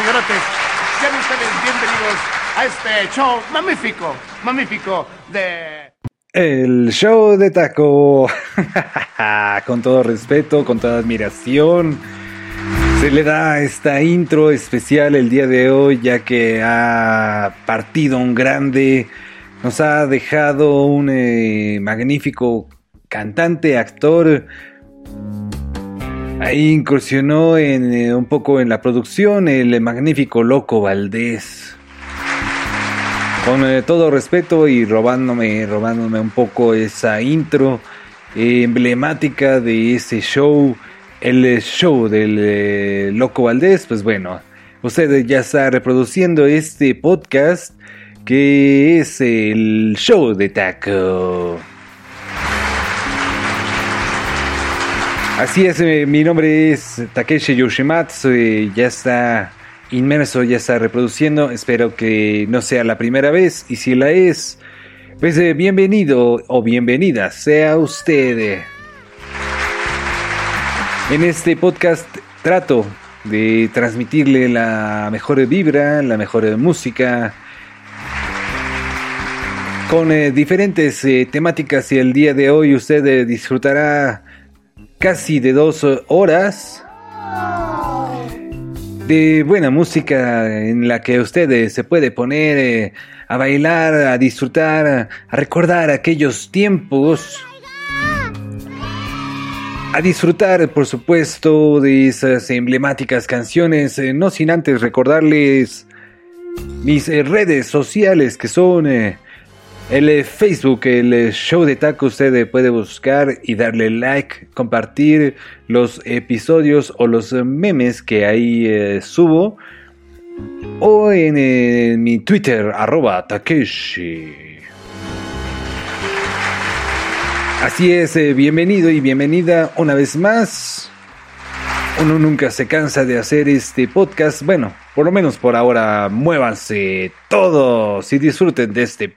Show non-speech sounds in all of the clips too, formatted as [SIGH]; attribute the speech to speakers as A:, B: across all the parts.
A: señorotes. Sean ustedes bienvenidos a este show magnífico, magnífico de...
B: El show de taco. [LAUGHS] con todo respeto, con toda admiración. Se le da esta intro especial el día de hoy ya que ha partido un grande. Nos ha dejado un eh, magnífico cantante, actor, Ahí incursionó en, eh, un poco en la producción el magnífico Loco Valdés. Con eh, todo respeto y robándome, robándome un poco esa intro emblemática de ese show, el show del eh, Loco Valdés, pues bueno, usted ya está reproduciendo este podcast que es el show de Taco. Así es, eh, mi nombre es Takeshi Yoshimatsu, y ya está inmerso, ya está reproduciendo, espero que no sea la primera vez y si la es, pues eh, bienvenido o bienvenida sea usted. En este podcast trato de transmitirle la mejor vibra, la mejor música, con eh, diferentes temáticas y el día de hoy usted disfrutará casi de dos horas de buena música en la que usted eh, se puede poner eh, a bailar, a disfrutar, a recordar aquellos tiempos. A disfrutar, por supuesto, de esas emblemáticas canciones, eh, no sin antes recordarles mis redes sociales que son el eh, Facebook, el eh, show de taco, usted puede buscar y darle like, compartir los episodios o los memes que ahí eh, subo. O en mi Twitter, arroba Takeshi. Así es, bienvenido y bienvenida una vez más. Uno nunca se cansa de hacer este podcast. Bueno, por lo menos por ahora, muévanse todos y disfruten de este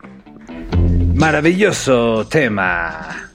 B: maravilloso tema.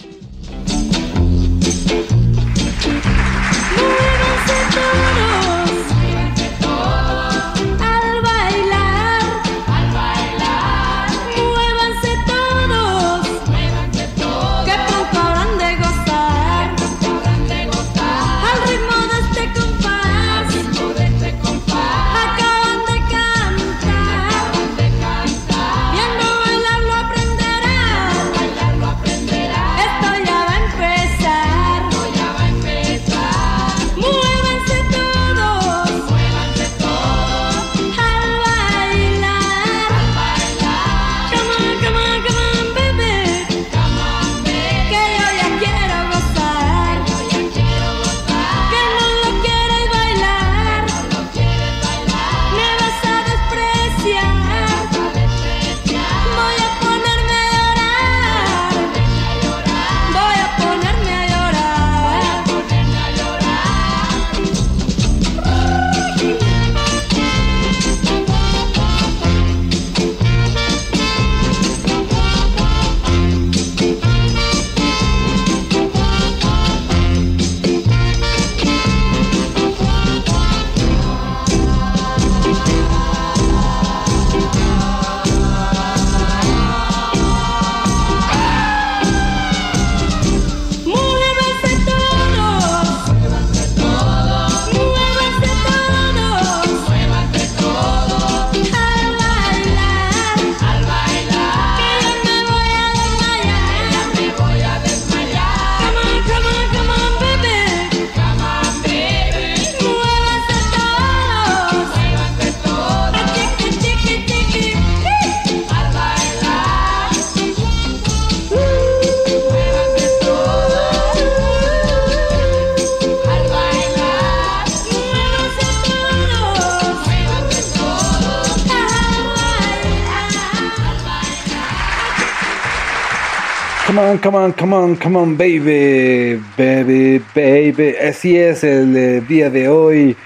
B: Come on, come on, come on, baby, baby, baby. Así es el eh, día de hoy.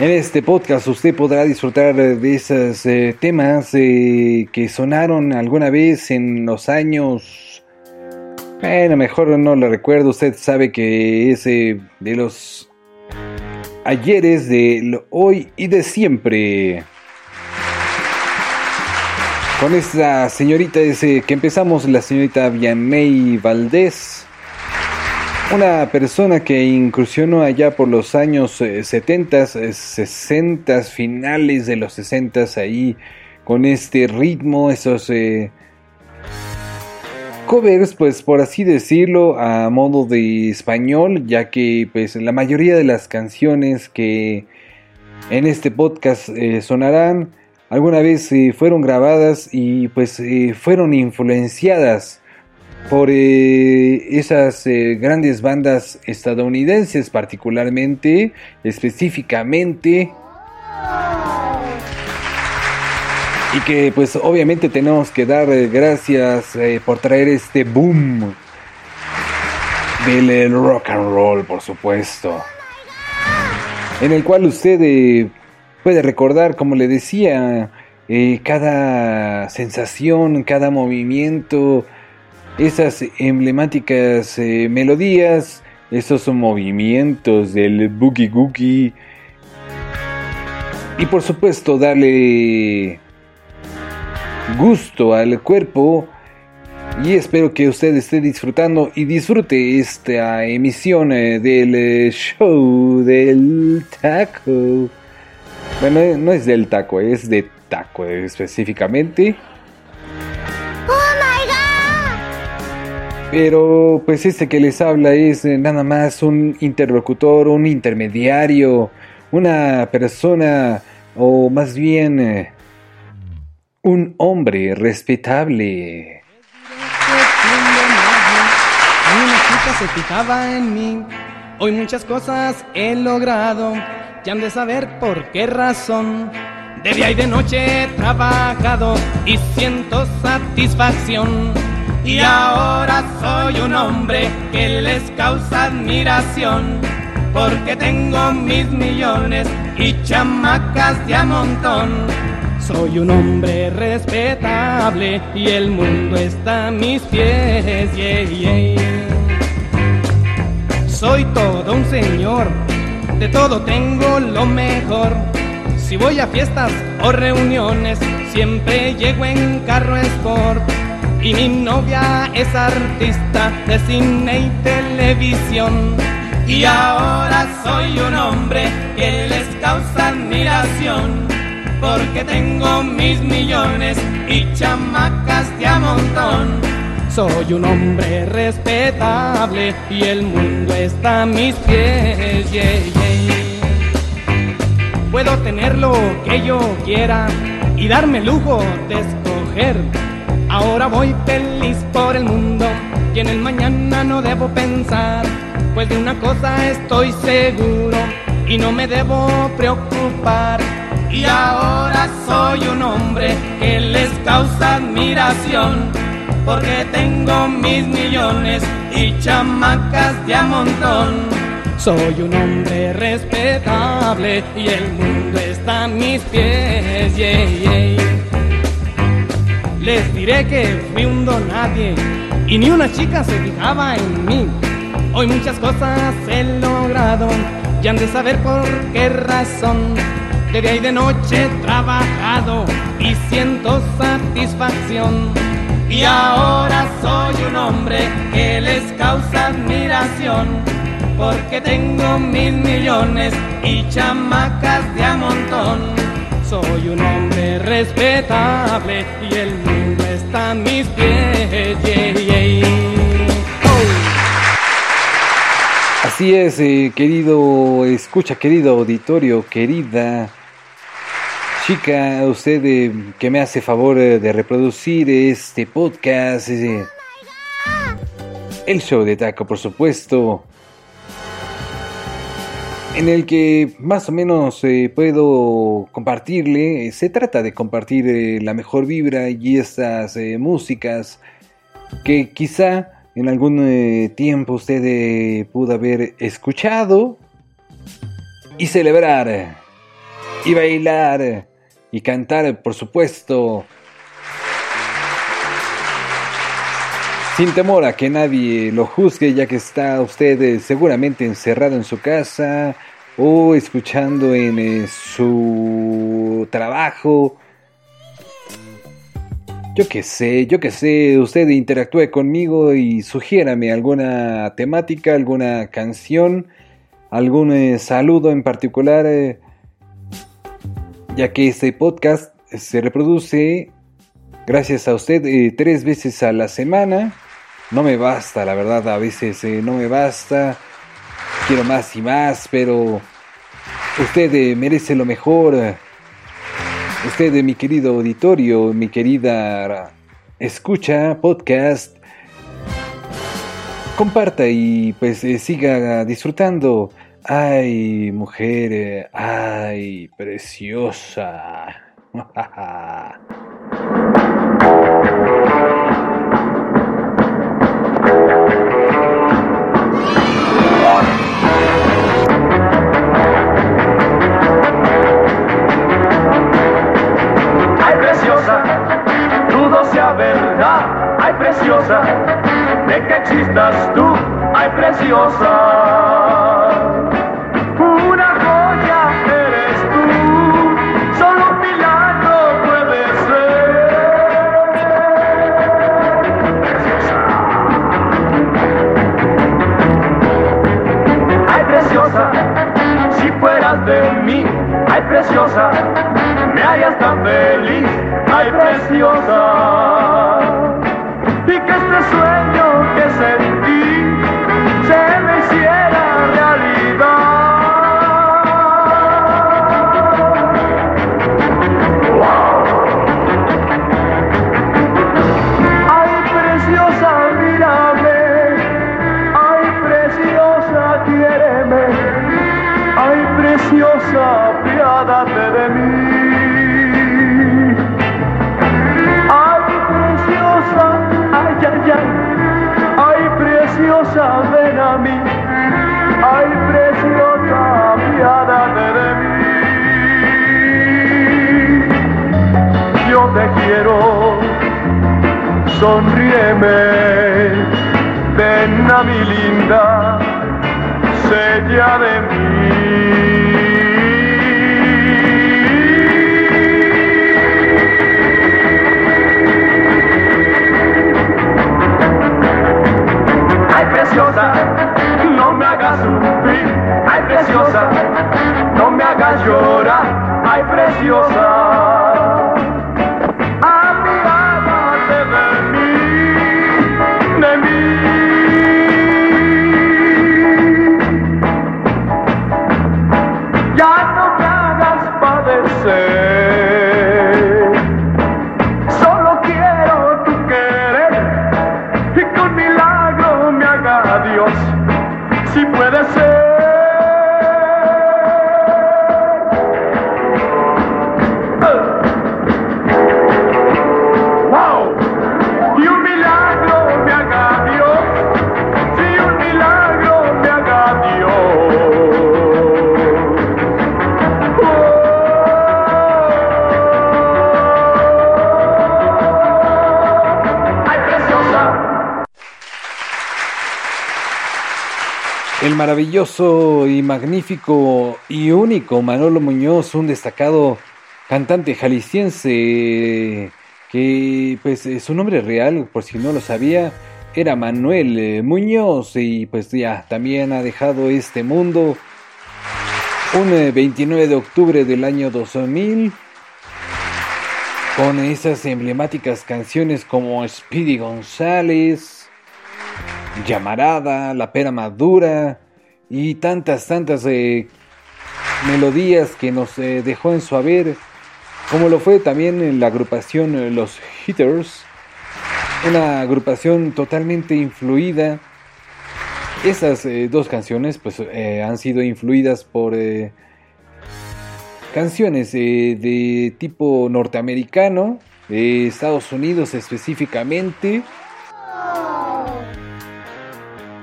B: En este podcast usted podrá disfrutar de esos eh, temas eh, que sonaron alguna vez en los años. Bueno, mejor no lo recuerdo. Usted sabe que es de los ayeres de hoy y de siempre. Con esta señorita que empezamos, la señorita Vianney Valdés, una persona que incursionó allá por los años 70, eh, 60, eh, finales de los 60, ahí con este ritmo, esos eh, covers, pues por así decirlo, a modo de español, ya que pues la mayoría de las canciones que en este podcast sonarán alguna vez eh, fueron grabadas y pues eh, fueron influenciadas por esas grandes bandas estadounidenses particularmente, específicamente y que pues obviamente tenemos que dar eh, gracias eh, por traer este boom del rock and roll, por supuesto. En el cual usted eh, puede recordar, como le decía, cada sensación, cada movimiento, esas emblemáticas melodías, esos movimientos del boogie googie. Y por supuesto darle gusto al cuerpo y espero que usted esté disfrutando y disfrute esta emisión eh, del eh, show del taco. Bueno, no es del taco, es de taco específicamente.
C: ¡Oh my god!
B: Pero pues este que les habla es eh, nada más un interlocutor, un intermediario, una persona o más bien un hombre respetable.
D: Una chica se fijaba en mí. Hoy muchas cosas he logrado. Ya han de saber por qué razón. De día y de noche he trabajado y siento satisfacción. Y ahora soy un hombre que les causa admiración. Porque tengo mis millones y chamacas de a montón. Soy un hombre respetable y el mundo está a mis pies. Soy todo un señor, de todo tengo lo mejor. Si voy a fiestas o reuniones, siempre llego en carro sport. Y mi novia es artista de cine y televisión. Y ahora soy un hombre que les causa admiración porque tengo mis millones y chamacas de a montón. Soy un hombre respetable y el mundo está a mis pies. Puedo tener lo que yo quiera y darme lujo de escoger. Ahora voy feliz por el mundo y en el mañana no debo pensar, pues de una cosa estoy seguro y no me debo preocupar y ahora soy un hombre que les causa admiración, porque tengo mis millones y chamacas de a montón. Soy un hombre respetable y el mundo está a mis pies. Les diré que fui un donadie y ni una chica se fijaba en mí. Hoy muchas cosas he logrado y han de saber por qué razón de día y de noche he trabajado y siento satisfacción. Y ahora soy un hombre que les causa admiración, porque tengo mil millones y chamacas de a montón. Soy un hombre respetable y el mundo está a mis pies.
B: Así es, eh, querido escucha, querido auditorio, querida Chica, usted eh, que me hace favor eh, de reproducir este podcast, eh, el show de Taco, por supuesto, en el que más o menos puedo compartirle, se trata de compartir la mejor vibra y estas músicas que quizá en algún tiempo usted pudo haber escuchado y celebrar y bailar y cantar, por supuesto, sin temor a que nadie lo juzgue, ya que está usted eh, seguramente encerrado en su casa, o escuchando en eh, su trabajo. Yo que sé, yo que sé, usted interactúe conmigo y sugiérame alguna temática, alguna canción, algún eh, saludo en particular, ya que este podcast se reproduce gracias a usted tres veces a la semana. No me basta, la verdad, a veces no me basta quiero más y más, pero usted eh, merece lo mejor. Usted, mi querido auditorio, mi querida escucha, podcast, comparta y pues eh, siga disfrutando. Ay, mujer, ay, preciosa.
E: preciosa, de que existas tú, ay preciosa.
B: Maravilloso y magnífico y único Manolo Muñoz, un destacado cantante jalisciense que pues eh, su nombre real, por si no lo sabía, era Manuel eh, Muñoz y pues ya también ha dejado este mundo. Un 29 eh, de octubre del año 2000 con esas emblemáticas canciones como Speedy González, Llamarada, La Pera Madura, y tantas, tantas eh, melodías que nos eh, dejó en su haber, como lo fue también en la agrupación eh, Los Hitters, una agrupación totalmente influida. Esas dos canciones pues han sido influidas por canciones de tipo norteamericano, de Estados Unidos específicamente,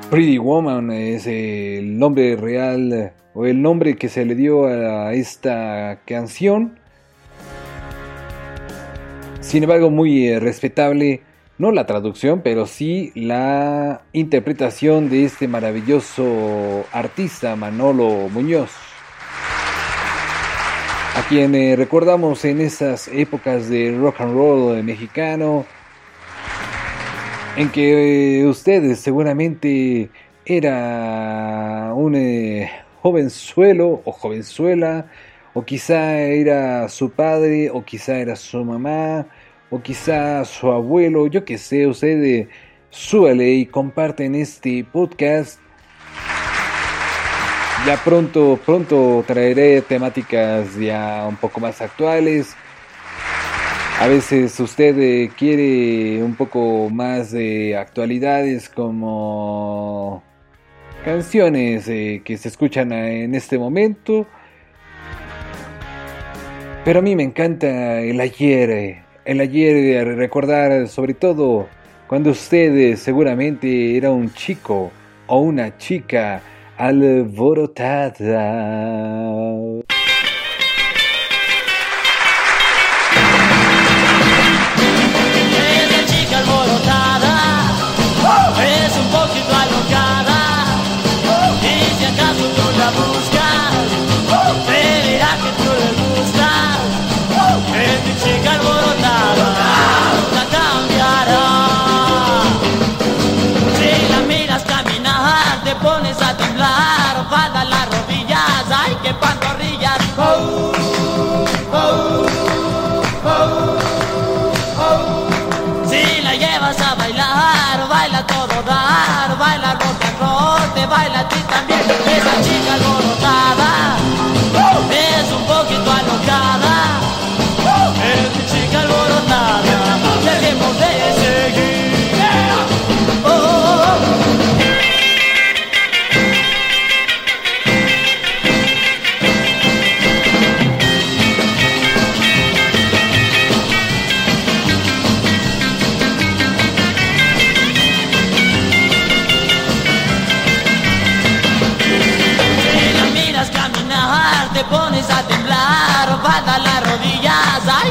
B: Pretty Woman es el nombre real o el nombre que se le dio a esta canción. Sin embargo, muy eh, respetable, no la traducción, pero sí la interpretación de este maravilloso artista Manolo Muñoz. a quien eh, recordamos en esas épocas de rock and roll mexicano, en que eh, ustedes seguramente era un eh, jovenzuelo o jovenzuela, o quizá era su padre, o quizá era su mamá, o quizá su abuelo, yo que sé, usted eh, súbale y comparten este podcast. Ya pronto, pronto traeré temáticas ya un poco más actuales. A veces usted eh, quiere un poco más de actualidades como canciones eh, que se escuchan en este momento. Pero a mí me encanta el ayer, eh, el ayer eh, recordar sobre todo cuando usted seguramente era un chico o una chica alborotada.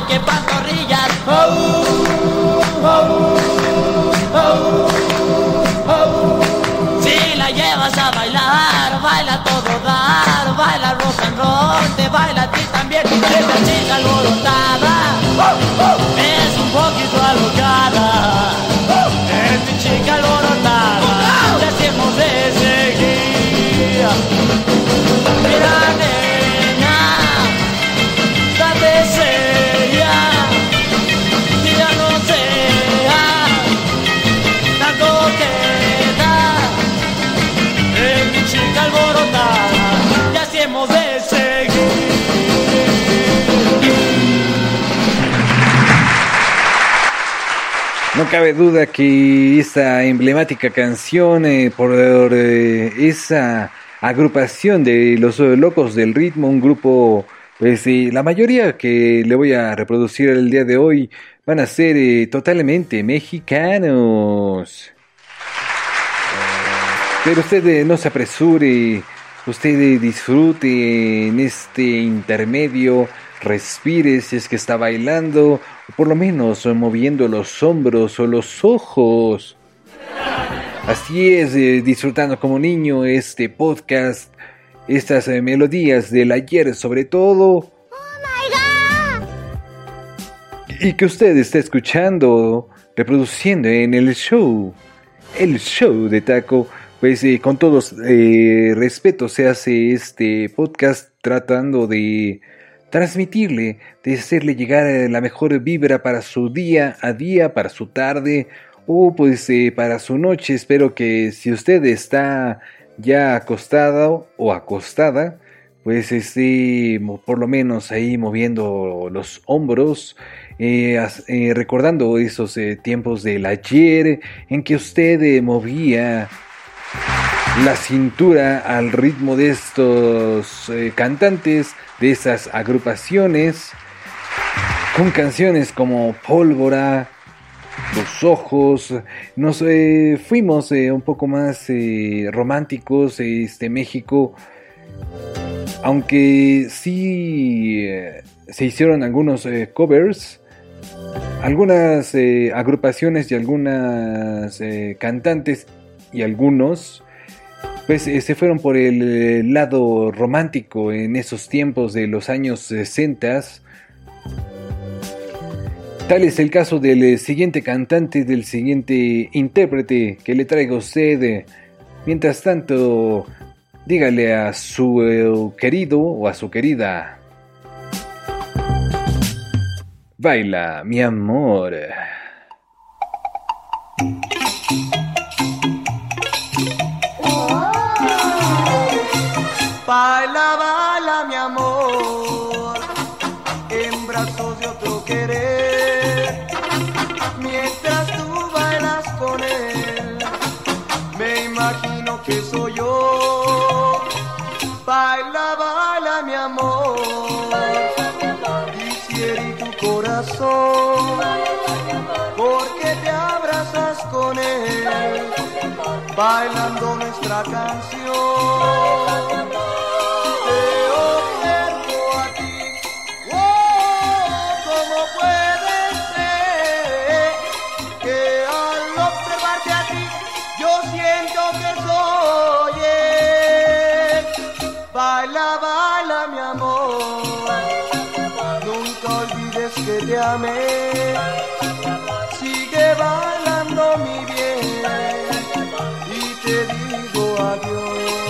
F: Que pantorrillas. Oh, oh, oh, oh. Si la llevas a bailar, baila todo dar, baila rock and roll, te baila a ti también. Esta chica alborotada No
B: cabe duda que esa emblemática canción eh, por eh, esa agrupación de los locos del ritmo, un grupo, pues la mayoría que le voy a reproducir el día de hoy van a ser eh, totalmente mexicanos. Pero usted eh, no se apresure, usted disfrute en este intermedio, respire si es que está bailando, o por lo menos moviendo los hombros o los ojos. Así es, eh, disfrutando como niño este podcast, estas eh, melodías del ayer sobre todo, y que usted está escuchando, reproduciendo en el show, el show de Taco, pues eh, con todos respeto se hace este podcast tratando de transmitirle, de hacerle llegar eh, la mejor vibra para su día a día, para su tarde o pues eh, para su noche. Espero que si usted está ya acostado o acostada, pues esté por lo menos ahí moviendo los hombros, eh, recordando esos tiempos del ayer en que usted movía la cintura al ritmo de estos cantantes, de esas agrupaciones, con canciones como Pólvora, Tus Ojos. Nos eh, fuimos eh, un poco más eh, románticos, este México, aunque sí se hicieron algunos covers. Algunas agrupaciones y algunas cantantes y algunos pues eh, se fueron por el eh, lado romántico en esos tiempos de los años 60. Tal es el caso del eh, siguiente cantante, del siguiente intérprete que le traigo a usted. Mientras tanto, dígale a su querido o a su querida. Baila, mi amor.
G: Baila, baila, mi amor, en brazos de otro querer. Mientras tú bailas con él, me imagino que soy yo. Baila, baila, mi amor, y tu corazón, porque te abrazas con él, bailando nuestra canción. Baila, mi amor, nunca olvides que te amé. Sigue bailando mi bien y te digo adiós.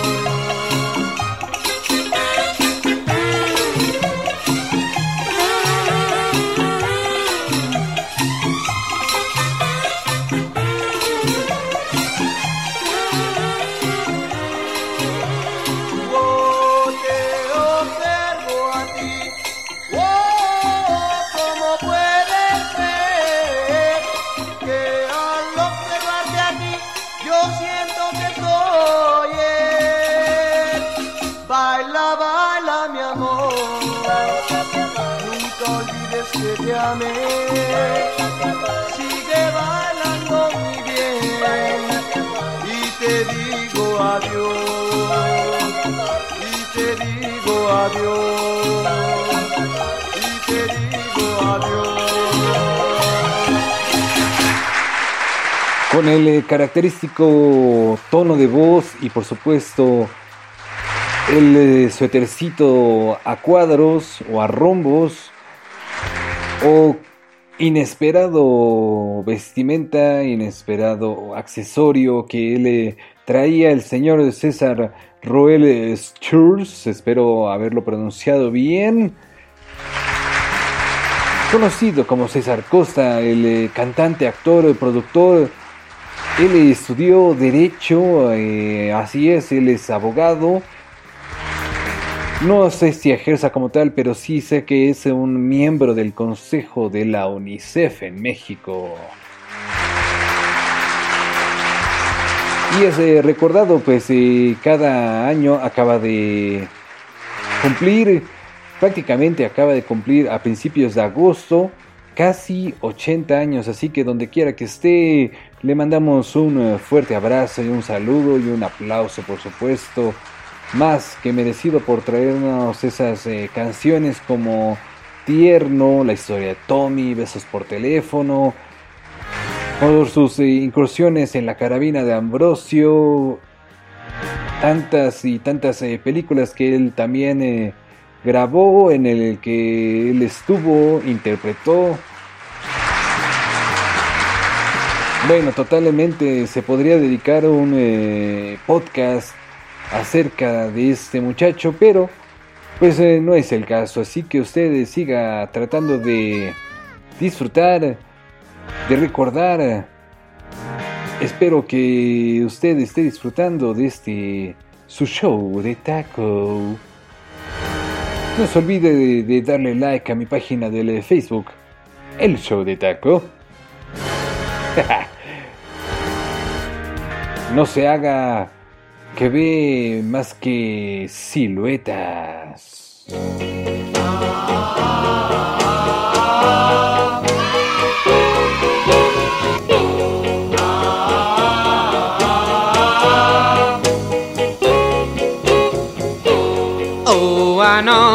B: Con el eh, característico tono de voz y por supuesto el eh, suétercito a cuadros o a rombos o inesperado vestimenta, inesperado accesorio que le traía el señor César Roel Schurz, espero haberlo pronunciado bien. Conocido como César Costa, el eh, cantante, actor, productor, él estudió Derecho, eh, así es, él es abogado. No sé si ejerza como tal, pero sí sé que es un miembro del Consejo de la UNICEF en México. Y es eh, recordado, pues eh, cada año acaba de cumplir, prácticamente acaba de cumplir a principios de agosto, casi 80 años. Así que donde quiera que esté, le mandamos un eh, fuerte abrazo y un saludo y un aplauso, por supuesto. Más que merecido por traernos esas canciones como Tierno, La historia de Tommy, Besos por teléfono, por sus eh, incursiones en la carabina de Ambrosio, tantas y tantas eh, películas que él también eh, grabó, en el que él estuvo, interpretó. Bueno, totalmente se podría dedicar un podcast acerca de este muchacho, pero pues no es el caso, así que usted siga tratando de disfrutar, de recordar. Espero que usted esté disfrutando de este su show de taco. No se olvide de, de darle like a mi página de Facebook, El Show de Taco. [LAUGHS] no se haga que ve más que siluetas.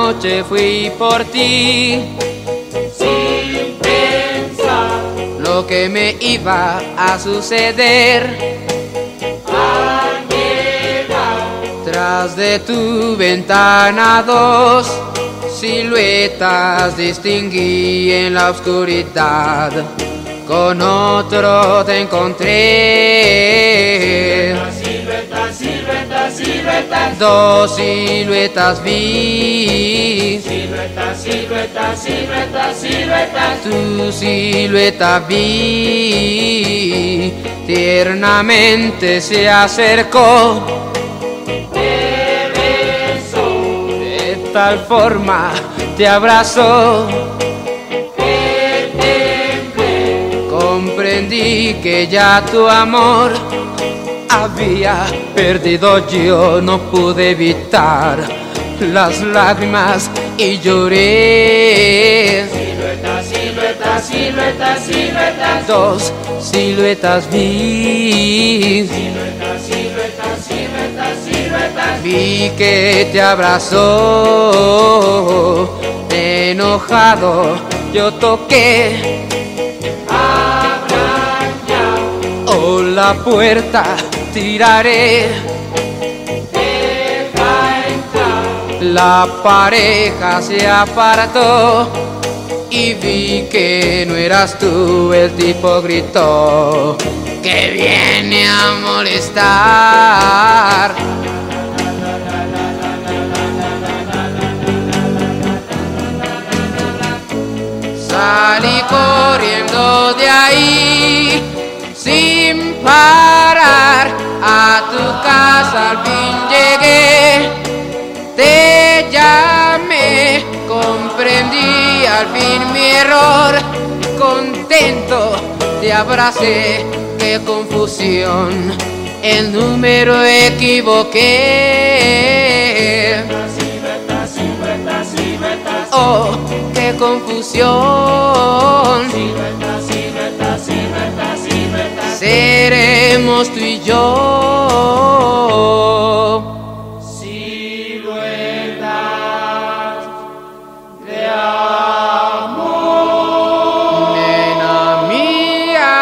H: Anoche fui por ti. Sin pensar lo que me iba a suceder. Al llegar Detrás de tu ventana dos siluetas distinguí en la oscuridad. Con otro te encontré.
F: Siluetas,
H: Dos siluetas vi.
F: siluetas, siluetas, siluetas, siluetas.
H: Tu silueta vi. Tiernamente se acercó. De tal forma te abrazó. Comprendí que ya tu amor había perdido. Yo no pude evitar las lágrimas y lloré.
F: Siluetas, siluetas, siluetas, siluetas.
H: Dos siluetas vi.
F: Siluetas, siluetas, siluetas, siluetas.
H: Vi que te abrazó, enojado yo toqué. Oh, la puerta tiraré. La pareja se apartó y vi que no eras tú. El tipo gritó que viene a molestar. Salí corriendo de ahí sin parar. A tu casa al fin llegué. Te llamé, comprendí al fin mi error. Contento te abracé, qué confusión. El número equivoqué. Oh, qué confusión. Seremos tú y yo.
F: Siluetas de
H: Nena mía.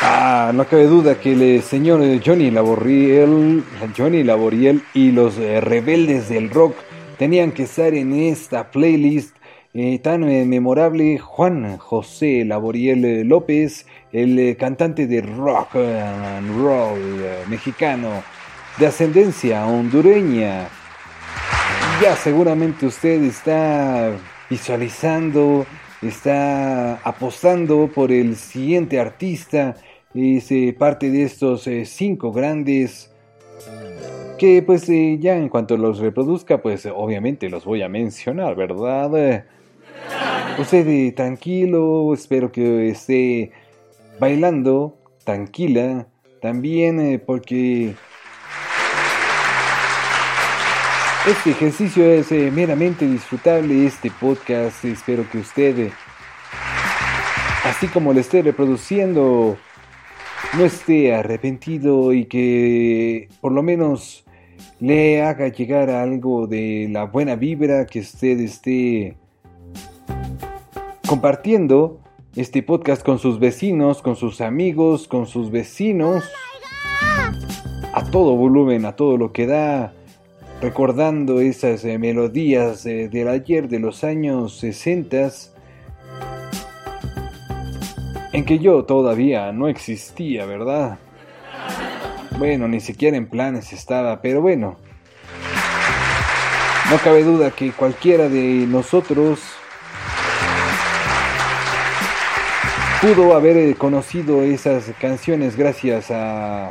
B: Ah, no cabe duda que el señor eh, Johnny Laboriel, Johnny Laboriel y los eh, rebeldes del rock tenían que estar en esta playlist eh, tan eh, memorable. Juan José Laboriel eh, López, el eh, cantante de rock and roll mexicano de ascendencia hondureña. Ya seguramente usted está visualizando, está apostando por el siguiente artista. Es parte de estos cinco grandes que pues ya en cuanto los reproduzca pues obviamente los voy a mencionar, ¿verdad? Usted tranquilo, espero que esté bailando tranquila también eh, porque este ejercicio es eh, meramente disfrutable, este podcast, espero que usted, eh, así como lo esté reproduciendo, no esté arrepentido y que por lo menos le haga llegar algo de la buena vibra que usted esté compartiendo este podcast con sus vecinos, con sus amigos, con sus vecinos, a todo volumen, a todo lo que da, recordando esas eh, melodías eh, del ayer de los años 60 en que yo todavía no existía, ¿verdad? Bueno, ni siquiera en planes estaba, pero bueno. No cabe duda que cualquiera de nosotros pudo haber eh, conocido esas canciones gracias a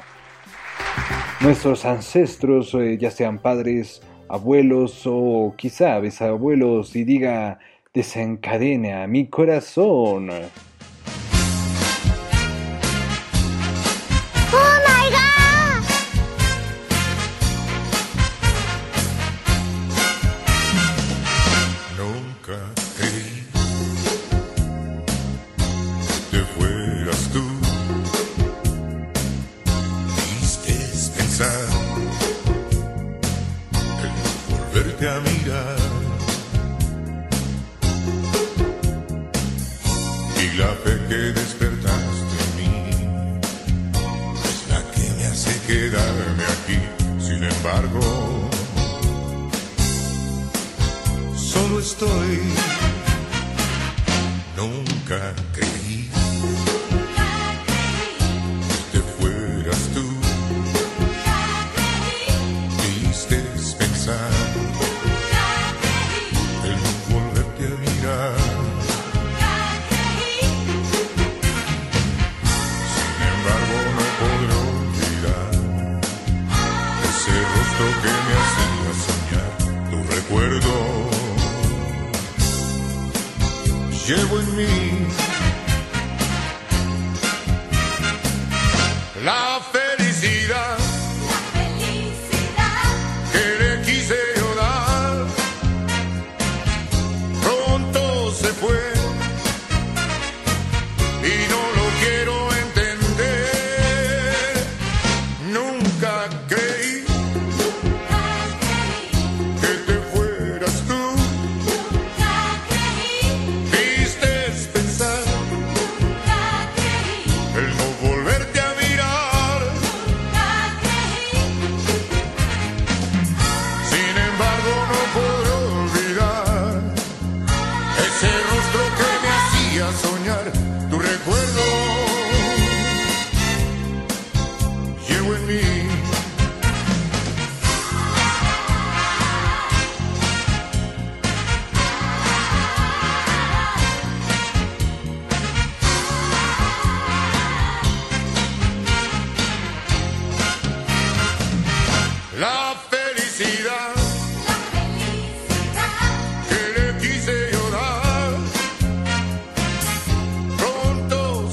B: nuestros ancestros, eh, ya sean padres, abuelos o quizá bisabuelos, y diga, desencadena mi corazón.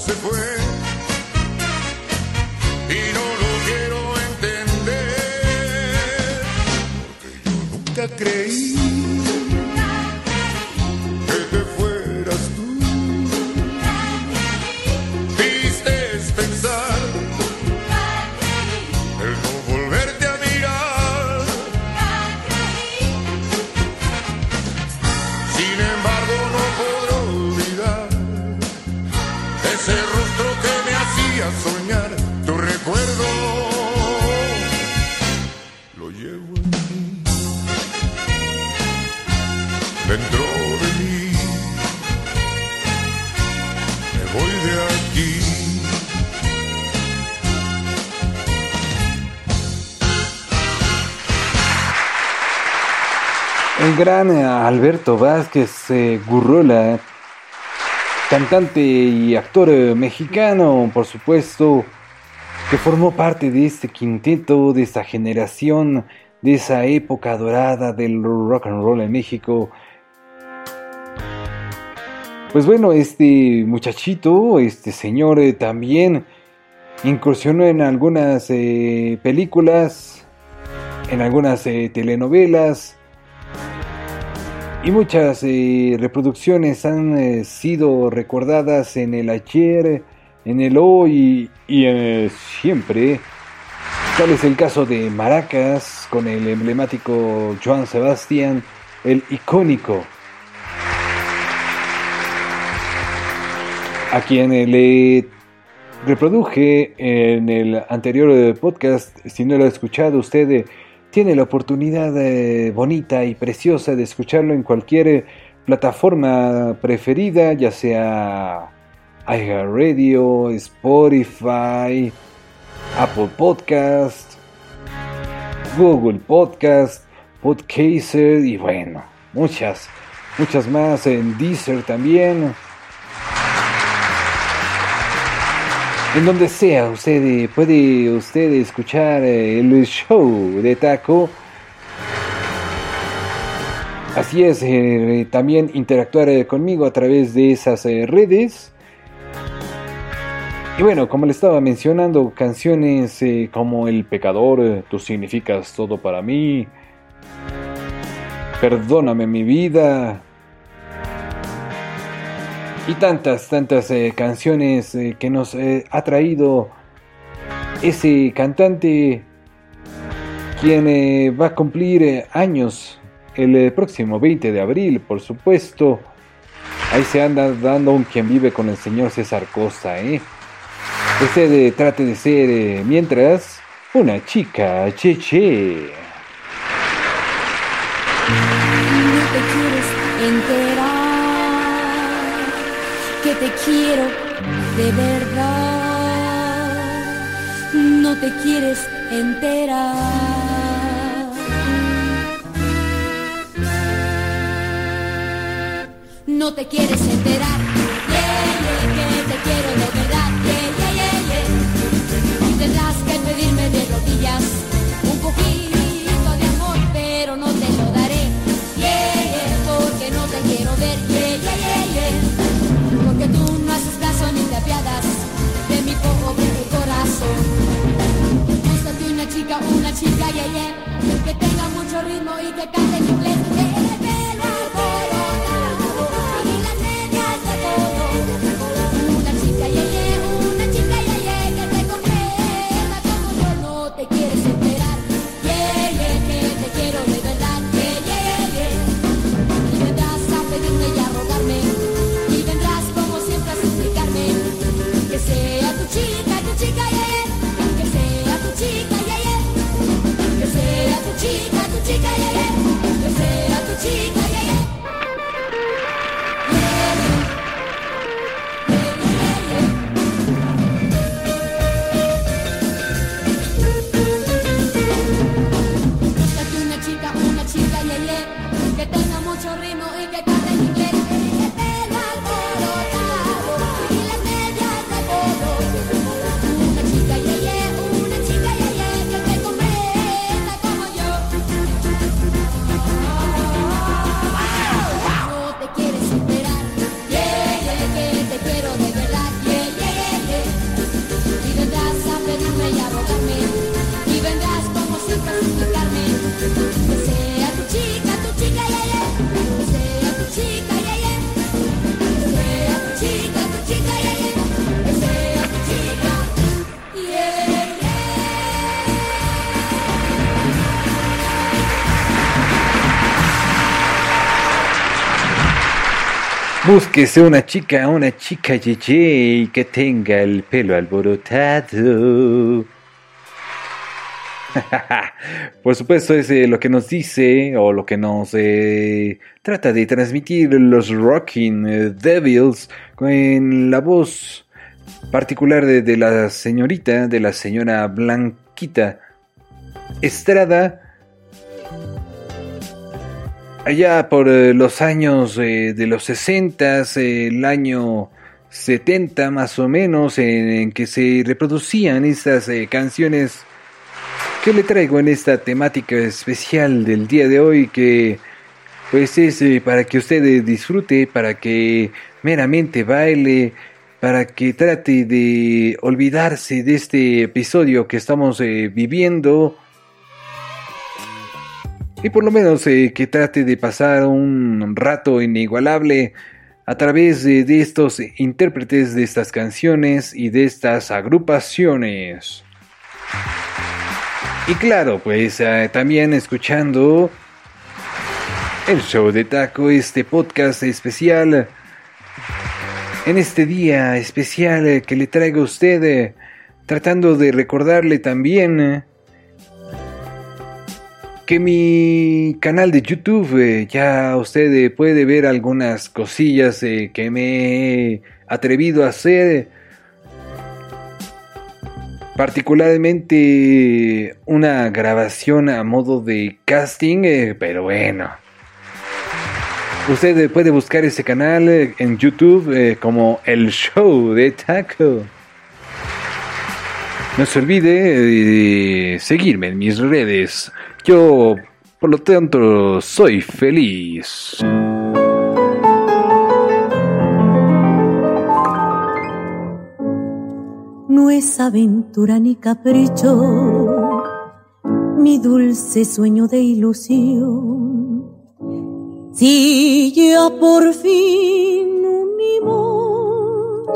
I: Se fue
B: gran eh, Alberto Vázquez eh, Gurrola, cantante y actor eh, mexicano, por supuesto, que formó parte de este quinteto, de esa generación, de esa época dorada del rock and roll en México. Pues bueno, este muchachito, este señor eh, también incursionó en algunas eh, películas, en algunas eh, telenovelas, y muchas eh, reproducciones han eh, sido recordadas en el ayer, en el hoy y el siempre. Tal es el caso de Maracas con el emblemático Joan Sebastián, el icónico, a quien eh, le reproduje en el anterior eh, podcast. Si no lo ha escuchado, usted eh, tiene la oportunidad eh, bonita y preciosa de escucharlo en cualquier eh, plataforma preferida, ya sea iHeartRadio, Spotify, Apple Podcast, Google Podcast, Podcaster y bueno, muchas, muchas más en Deezer también. En donde sea usted puede usted escuchar eh, el show de Taco. Así es, eh, también interactuar eh, conmigo a través de esas redes. Y bueno, como le estaba mencionando, canciones como El Pecador, Tú significas todo para mí, Perdóname mi vida, y tantas, tantas eh, canciones eh, que nos eh, ha traído ese cantante quien va a cumplir años el próximo 20 de abril, por supuesto. Ahí se anda dando un quien vive con el señor César Costa, ¿eh? Usted trate de ser, mientras, una chica cheche.
C: No de verdad. No te quieres enterar. No te quieres enterar. Yeah, yeah, que te quiero de verdad. Yeah, yeah, yeah, yeah. Y tendrás que pedirme de rodillas un poquito una chica, yeah, yeah, que tenga mucho ritmo y que cante en inglés.
B: Búsquese una chica, una chica cheche y que tenga el pelo alborotado. [LAUGHS] Por supuesto, es eh, lo que nos dice o lo que nos eh, trata de transmitir los Rocking eh, Devils en la voz particular de la señorita, de la señora Blanquita Estrada. Allá por eh, los años eh, de los 60, el año 70 más o menos, en, que se reproducían estas eh, canciones que le traigo en esta temática especial del día de hoy, que pues es eh, para que usted eh, disfrute, para que meramente baile, para que trate de olvidarse de este episodio que estamos eh, viviendo. Y por lo menos eh, que trate de pasar un rato inigualable a través de, estos intérpretes de estas canciones y de estas agrupaciones. Y claro, pues eh, también escuchando el show de Taco, este podcast especial. En este día especial que le traigo a usted, eh, tratando de recordarle también que mi canal de YouTube eh, ya usted eh, puede ver algunas cosillas eh, que me he atrevido a hacer. Particularmente una grabación a modo de casting, pero bueno. Usted puede buscar ese canal en YouTube como El Show de Taco. No se olvide de seguirme en mis redes. Yo, por lo tanto, soy feliz.
J: no es aventura ni capricho, mi dulce sueño de ilusión. Si ya por fin unimos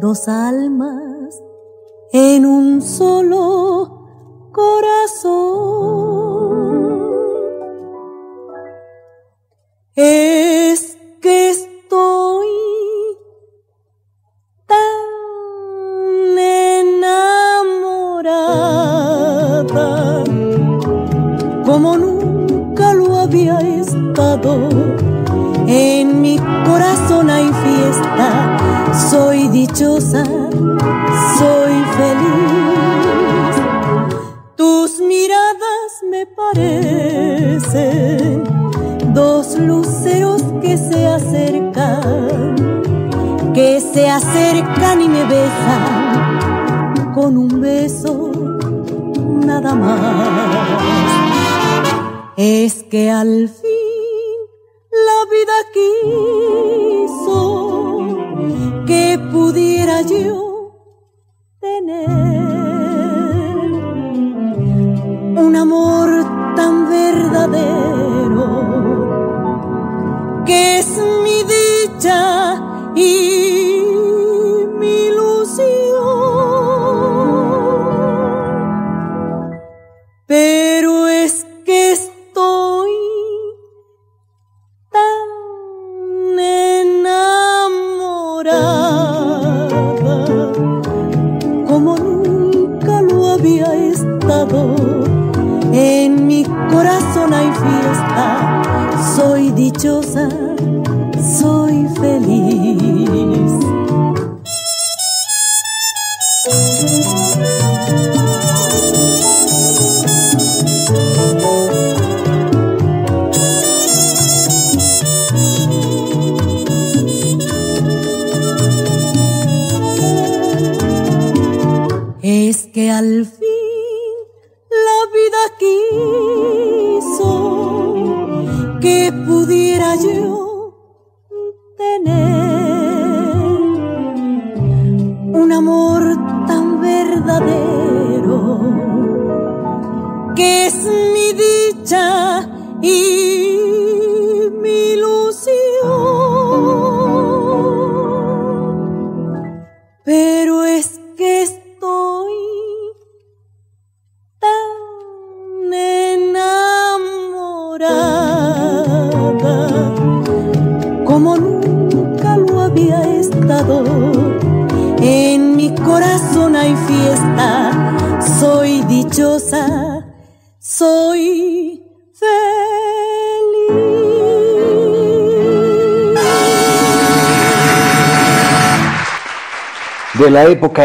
J: dos almas en un solo corazón. Es que estoy tan enamorada como nunca lo había estado. En mi corazón hay fiesta, soy dichosa, soy feliz. Parecen dos luceros que se acercan, que se acercan y me besan con un beso nada más. Es que al fin la vida quiso que pudiera yo
B: tener un amor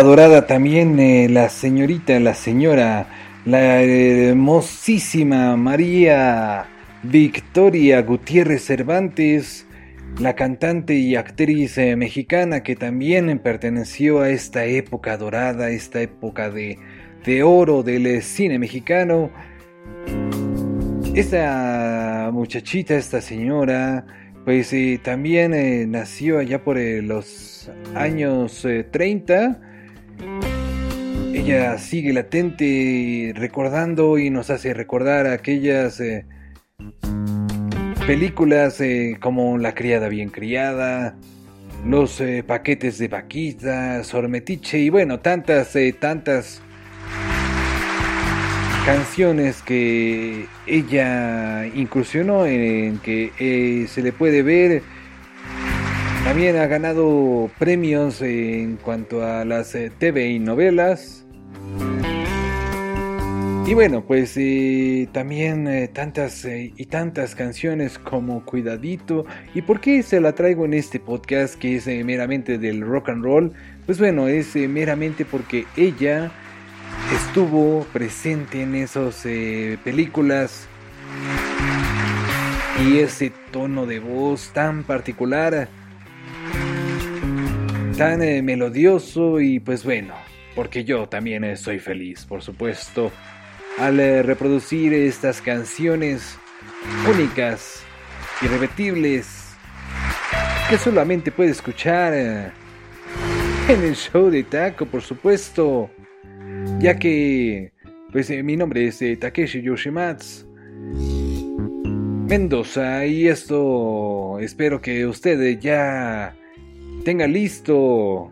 B: dorada también eh, la señorita, la señora, la hermosísima María Victoria Gutiérrez Cervantes, la cantante y actriz eh, mexicana que también perteneció a esta época dorada, esta época de, de oro del eh, cine mexicano. Esta muchachita, esta señora, pues también nació allá por los años eh, 30. Ella sigue latente recordando y nos hace recordar aquellas eh, películas eh, como La criada bien criada, los eh, paquetes de vaquita, Sormetiche y bueno, tantas, tantas canciones que ella incursionó en que se le puede ver. También ha ganado premios en cuanto a las eh, TV y novelas. Y bueno, pues eh, también eh, tantas y tantas canciones como Cuidadito. ¿Y por qué se la traigo en este podcast que es meramente del rock and roll? Pues bueno, es meramente porque ella estuvo presente en esas películas y ese tono de voz tan particular, tan eh, melodioso y pues bueno, porque yo también soy feliz, por supuesto, al eh, reproducir estas canciones únicas, irrepetibles, que solamente puede escuchar eh, en el show de Taco, por supuesto ya que pues mi nombre es Takeshi Yoshimatsu Mendoza y esto espero que usted ya tenga listo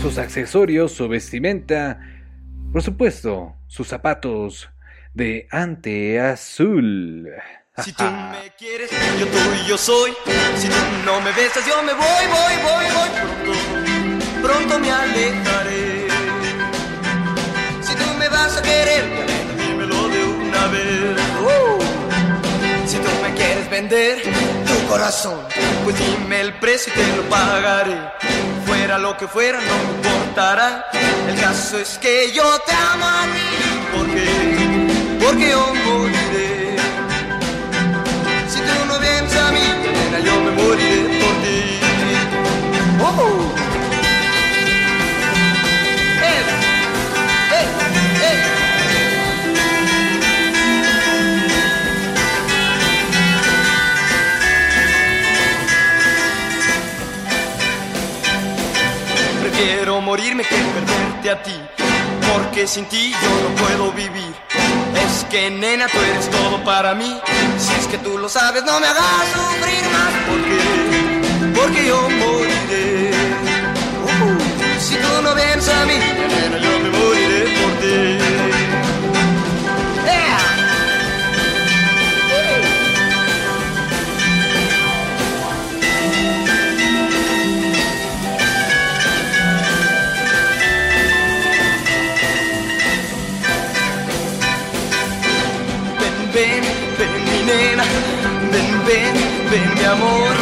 B: sus accesorios, su vestimenta, por supuesto, sus zapatos de ante azul.
K: Si tú me quieres, yo tuyo soy. Si tú no me besas, yo me voy, voy, voy, voy. Pronto, pronto me alejaré. Si tú me vas a querer, dímelo de una vez. Uh. Quieres vender tu corazón, pues dime el precio y te lo pagaré. Fuera lo que fuera, no me importará. El caso es que yo te amo a ti, porque
G: porque yo moriré. Si tú no vienes a mí, nena, yo me moriré por ti. ¡Oh! Prefiero morirme que perderte a ti, porque sin ti yo no puedo vivir. Es que nena, tú eres todo para mí. Si es que tú lo sabes, no me hagas sufrir más, porque, porque yo moriré. Uh, si tú no vienes a mí, nena, yo me moriré por ti. Ven ven, ven, mi amor,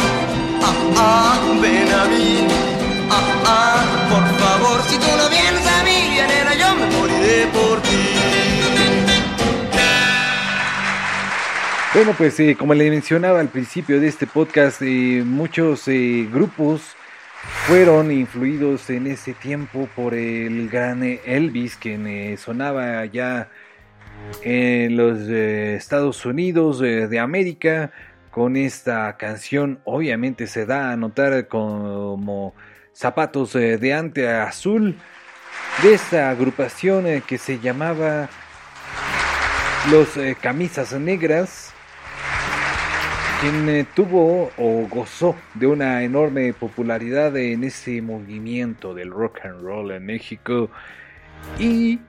G: ah, ah, ven a mí, ah, ah, por favor, si tú no vienes a mí, nena, yo me moriré por ti.
B: Bueno, pues eh, como le mencionaba al principio de este podcast, eh, muchos eh, grupos fueron influidos en ese tiempo por el gran Elvis, quien sonaba allá en los Estados Unidos de América. Con esta canción, obviamente se da a notar como zapatos eh, de ante azul de esta agrupación eh, que se llamaba Los eh, Camisas Negras quien tuvo o gozó de una enorme popularidad en ese movimiento del rock and roll en México y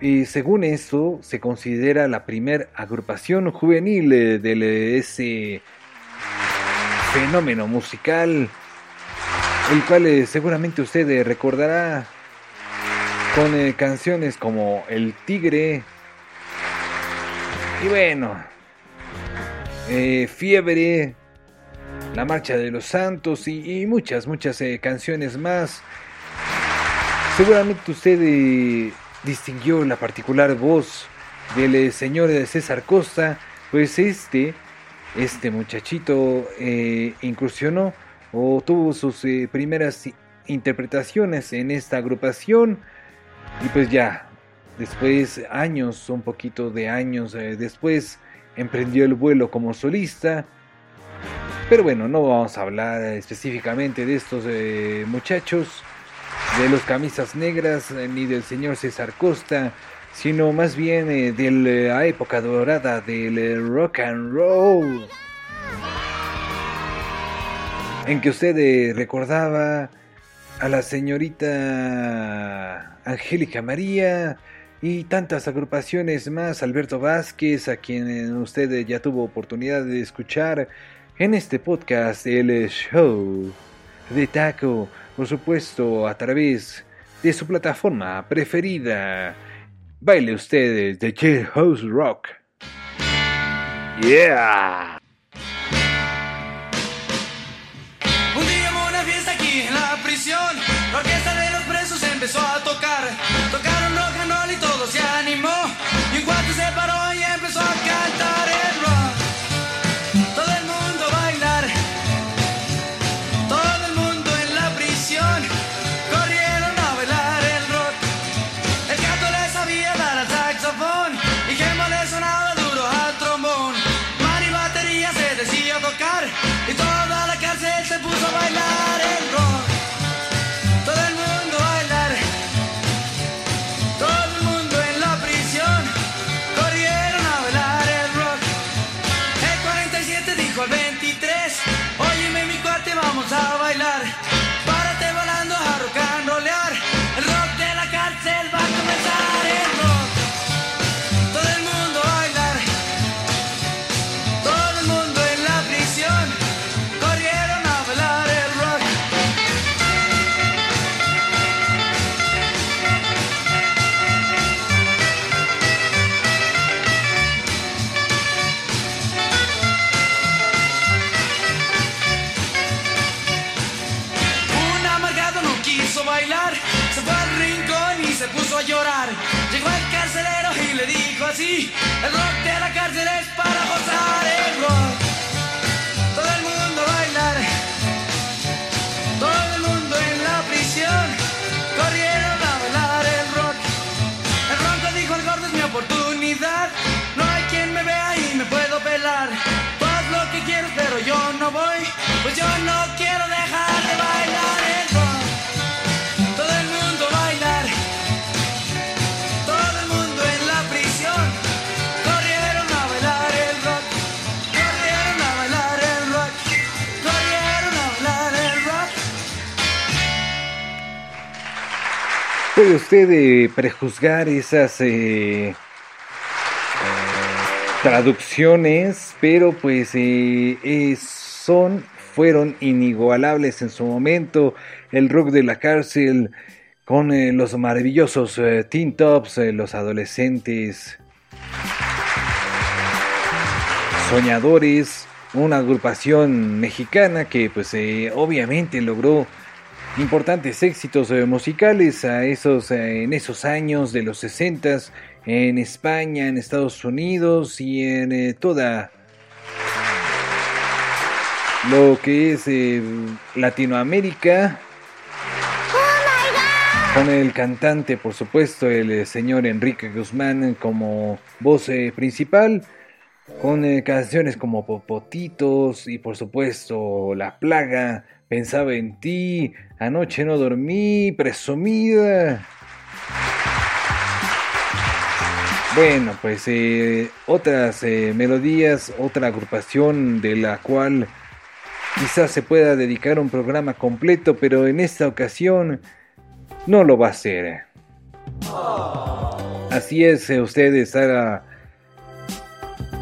B: eh, según eso se considera la primer agrupación juvenil eh, de le- ese fenómeno musical el cual eh, seguramente usted eh, recordará con eh, canciones como El Tigre y bueno eh, Fiebre, La Marcha de los Santos y, y muchas, muchas eh, canciones más. Seguramente usted eh, distinguió la particular voz del eh, señor César Costa, pues este, este muchachito eh, incursionó o tuvo sus eh, primeras interpretaciones en esta agrupación y pues ya, después años, un poquito de años después, emprendió el vuelo como solista. Pero bueno, no vamos a hablar específicamente de estos muchachos, de los camisas negras, eh, ni del señor César Costa, sino más bien eh, de la época dorada del eh, rock and roll. En que usted eh, recordaba a la señorita Angélica María y tantas agrupaciones más, Alberto Vázquez, a quien usted ya tuvo oportunidad de escuchar en este podcast, el show de Taco, por supuesto, a través de su plataforma preferida. Baile ustedes de Jailhouse Rock. Yeah.
L: Un día hubo una fiesta aquí en la prisión. La orquesta de los presos empezó a tocar.
B: Puede eh, prejuzgar esas eh, traducciones, pero pues eh, eh, son, fueron inigualables en su momento. El rock de la cárcel con eh, los maravillosos eh, Teen Tops, eh, los adolescentes soñadores, una agrupación mexicana que pues eh, obviamente logró importantes éxitos eh, musicales a esos, eh, en esos años de los 60 en España, en Estados Unidos y en eh, toda lo que es Latinoamérica. Con el cantante, por supuesto, el señor Enrique Guzmán como voz principal, con canciones como Popotitos y por supuesto La Plaga, Pensaba en ti, Anoche no dormí, Presumida. Bueno, pues eh, otras eh, melodías, otra agrupación de la cual quizás se pueda dedicar un programa completo, pero en esta ocasión no lo va a hacer. Así es, eh, usted estará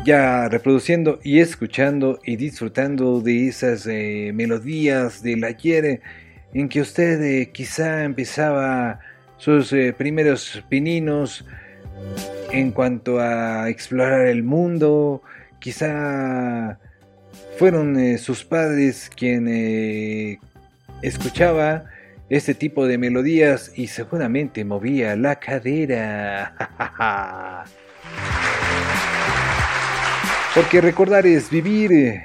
B: ya reproduciendo y escuchando y disfrutando de esas eh, melodías del ayer en que usted eh, quizá empezaba sus eh, primeros pininos en cuanto a explorar el mundo, quizá fueron eh, sus padres quien eh, escuchaba este tipo de melodías y seguramente movía la cadera. [LAUGHS] Porque recordar es vivir.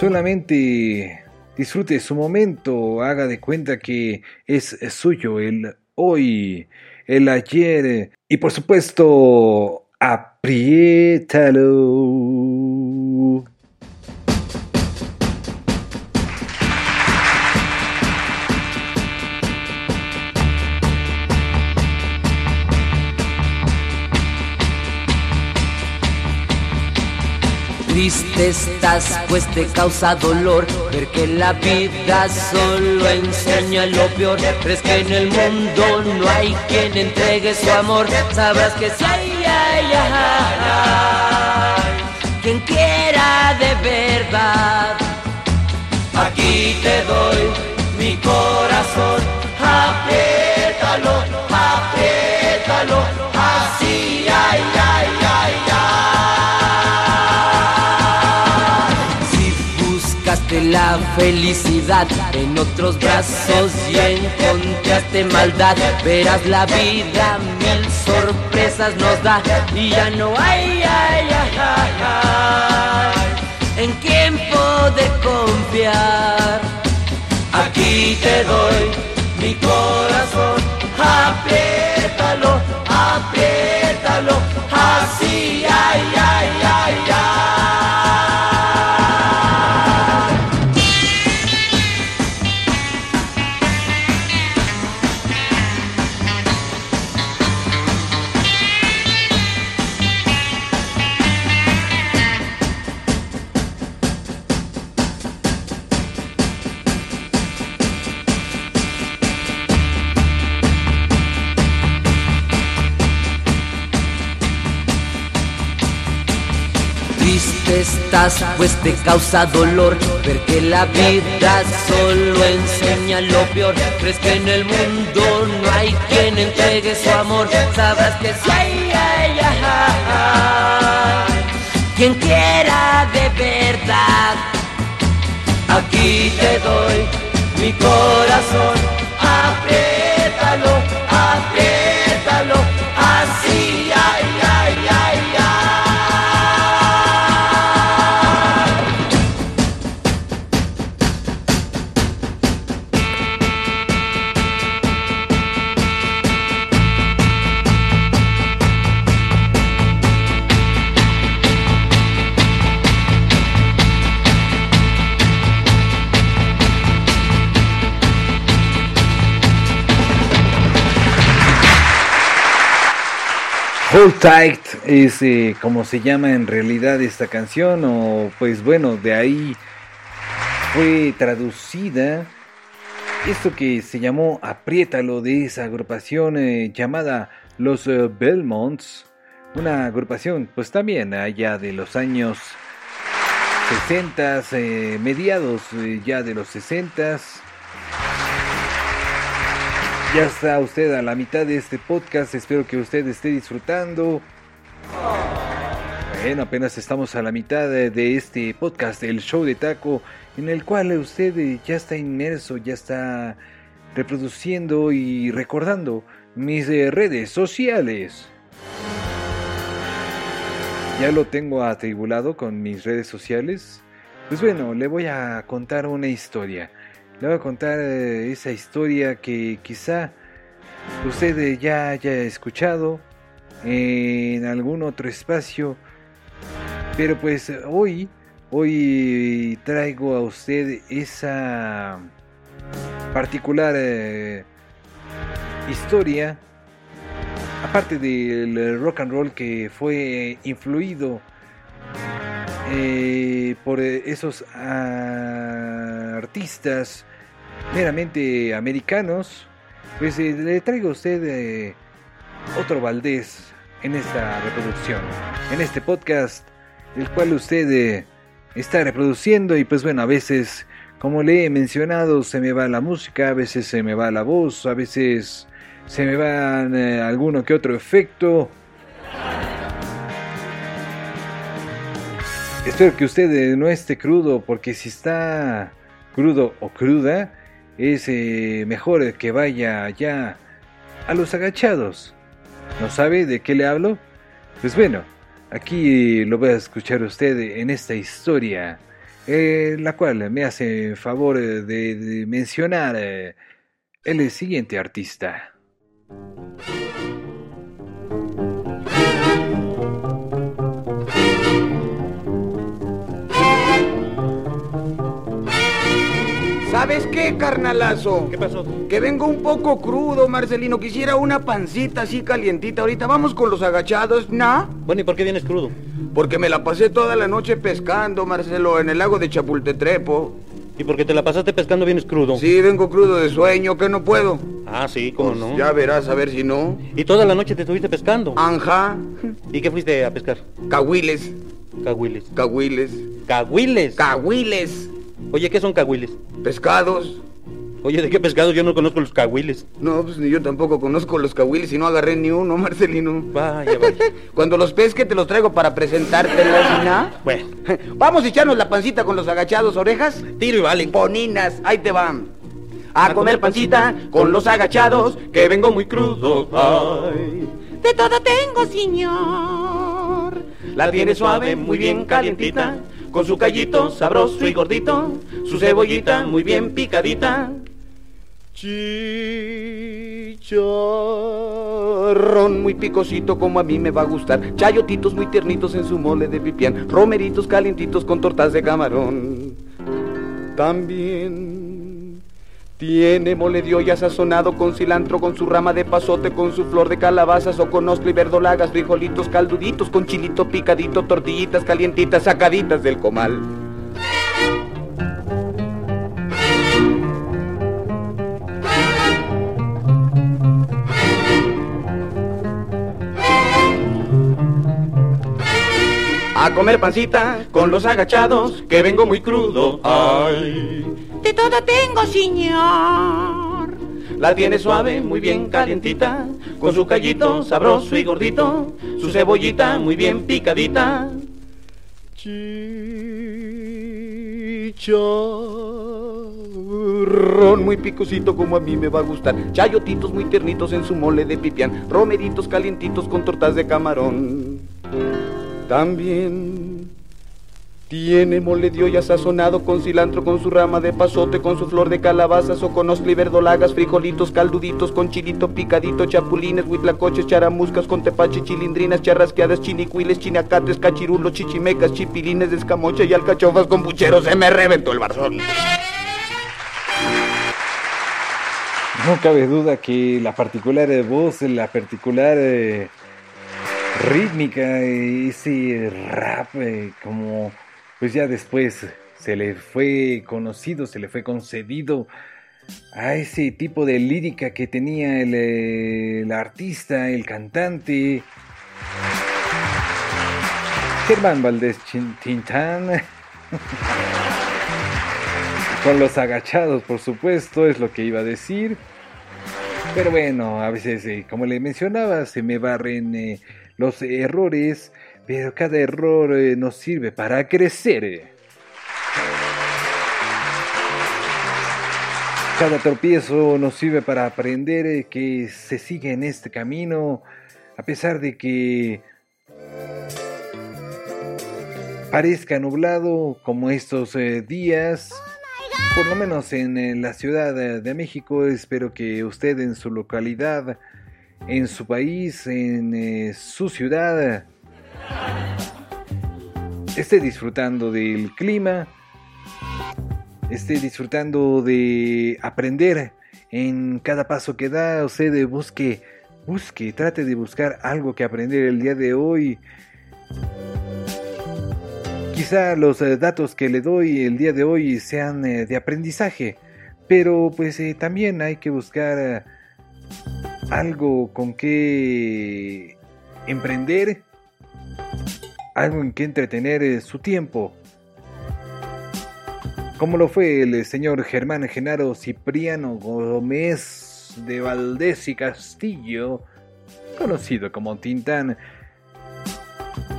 B: Solamente disfrute su momento, haga de cuenta que es suyo el hoy, el ayer y por supuesto apriétalo.
M: Triste estás, pues te causa dolor ver que la vida solo enseña lo peor. Crees que en el mundo no hay quien entregue su amor. Sabrás que si hay, ay, ay, quien quiera de verdad. Aquí te doy mi corazón, apriétalo, apriétalo, así, ay, ay, ay. La felicidad en otros brazos y encontraste maldad, verás la vida mil sorpresas nos da y ya no hay, ay, ay, ay, en quién poder confiar. Aquí te doy mi corazón, apriétalo, apriétalo, así, ay, ay, ay, ay. Pues te causa dolor ver que la vida solo enseña lo peor. Crees que en el mundo no hay quien entregue su amor. Sabrás que hay, ay, ay, ay, quien quiera de verdad. Aquí te doy mi corazón, apriétalo,
B: Hold Tight es eh, como se llama en realidad esta canción, o pues bueno, de ahí fue traducida esto que se llamó Apriétalo de esa agrupación eh, llamada Los eh, Belmonts, una agrupación pues también allá de los años 60, eh, mediados ya de los 60. Ya está usted a la mitad de este podcast, espero que usted esté disfrutando. Bueno, apenas estamos a la mitad de, este podcast, el show de taco, en el cual usted eh, ya está inmerso, ya está reproduciendo y recordando mis eh, redes sociales. Ya lo tengo atribulado con mis redes sociales. Pues bueno, le voy a contar una historia. Le voy a contar eh, esa historia que quizá usted eh, ya haya escuchado en algún otro espacio. Pero pues hoy, hoy traigo a usted esa particular eh, historia, aparte del rock and roll que fue influido eh, por eh, esos ah, artistas meramente americanos, pues eh, le traigo a usted eh, otro Valdés en esta reproducción, en este podcast, el cual usted eh, está reproduciendo y pues bueno, a veces, como le he mencionado, se me va la música, a veces se me va la voz, a veces se me va eh, alguno que otro efecto. Espero que usted eh, no esté crudo, porque si está crudo o cruda, es eh, mejor que vaya allá a los agachados. ¿No sabe de qué le hablo? Pues bueno, aquí lo voy a escuchar usted en esta historia, eh, la cual me hace favor de, de mencionar eh, el siguiente artista.
N: ¿Sabes qué, carnalazo?
O: ¿Qué pasó?
N: Que vengo un poco crudo, Marcelino. Quisiera una pancita así calientita. Ahorita vamos con los agachados, ¿no?
O: Bueno, ¿y por qué vienes crudo?
N: Porque me la pasé toda la noche pescando, Marcelo, en el lago de Chapultetrepo.
O: ¿Y por qué te la pasaste pescando vienes crudo?
N: Sí, vengo crudo de sueño, que no puedo.
O: Ah, sí, cómo
N: Pues
O: no.
N: Ya verás, a ver si no.
O: ¿Y toda la noche te estuviste pescando?
N: Anja,
O: ¿Y qué fuiste a pescar?
N: cahuiles,
O: Cahuiles.
N: cahuiles,
O: ¿Cahuiles?
N: cahuiles,
O: Oye, ¿qué son cahuiles?
N: pescados.
O: Oye, ¿de qué pescado? Yo no conozco los cahuiles.
N: No, pues ni yo tampoco conozco los cahuiles y no agarré ni uno, [LAUGHS] Marcelino.
O: Vaya, vaya. [LAUGHS]
N: Cuando los pesque te los traigo para presentártelos, ¿no?
O: Bueno, [LAUGHS]
N: Vamos a echarnos la pancita con los agachados, orejas.
O: tiro y vale.
N: Poninas, ahí te van. A comer pancita con los agachados, que vengo muy crudo. Ay.
P: De todo tengo, señor.
N: La tiene suave, muy bien calientita, con su callito sabroso y gordito, su cebollita muy bien picadita. Chicharrón muy picosito como a mí me va a gustar, chayotitos muy tiernitos en su mole de pipián, romeritos calientitos con tortas de camarón. También tiene mole de olla sazonado con cilantro, con su rama de pasote, con su flor de calabazas o con ostra y verdolagas, frijolitos calduditos, con chilito picadito, tortillitas calientitas sacaditas del comal. A comer pancita con los agachados, que vengo muy crudo. Ay.
P: De todo tengo, señor.
N: La tiene suave, muy bien calientita, con su callito sabroso y gordito, su cebollita muy bien picadita. Chicharrón muy picosito como a mí me va a gustar, chayotitos muy tiernitos en su mole de pipián, romeritos calientitos con tortas de camarón. También tiene mole de sazonado con cilantro, con su rama de pasote, con su flor de calabazas o con y verdolagas, frijolitos calduditos, con chilito picadito, chapulines, huitlacoches, charamuscas, con tepache, chilindrinas, charrasqueadas, chinicuiles, chinacates, cachirulos, chichimecas, chipilines escamocha y alcachofas con pucheros. Se me reventó el barzón.
B: No cabe duda que la particular voz, la particular eh, rítmica, ese rap, eh, como pues ya después se le fue conocido, se le fue concedido a ese tipo de lírica que tenía el, eh, artista, el cantante. Germán Valdés Tintán. [LAUGHS] Con los agachados, por supuesto, es lo que iba a decir. Pero bueno, a veces, eh, como le mencionaba, se me barren eh, los errores, pero cada error eh, nos sirve para crecer. eh. Cada tropiezo nos sirve para aprender eh, que se sigue en este camino, a pesar de que parezca nublado como estos días. Por lo menos en, la Ciudad de México, espero que usted en su localidad, en su país, en eh, su ciudad, esté disfrutando del clima, esté disfrutando de aprender en cada paso que da. Usted busque, busque, trate de buscar algo que aprender el día de hoy. Quizá los eh, datos que le doy el día de hoy sean eh, de aprendizaje, pero pues también hay que buscar algo con que emprender, algo en que entretener eh, su tiempo. Como lo fue el eh, señor Germán Genaro Cipriano Gómez de Valdés y Castillo, conocido como Tintán,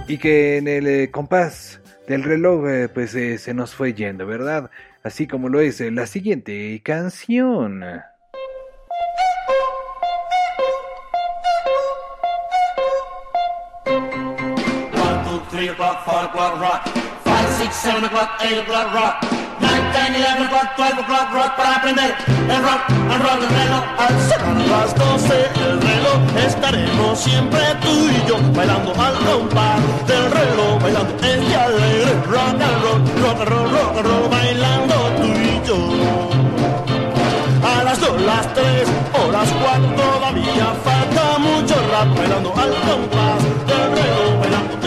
B: y que en el eh, compás del reloj pues se nos fue yendo, ¿verdad? Así como lo es la siguiente canción.
Q: O'clock, four o'clock, rock. Five, six, seven o'clock, eight o'clock, rock. Nine, ten, eleven o'clock, twelve o'clock, rock para aprender el rock and roll el reloj. Al sonar las doce el reloj estaremos siempre tú y yo bailando al compás del reloj, bailando este alegre rock and roll, rock and roll, rock roll, bailando tú y yo. A las dos, las tres o las cuatro todavía falta mucho rap bailando al compás del reloj, bailando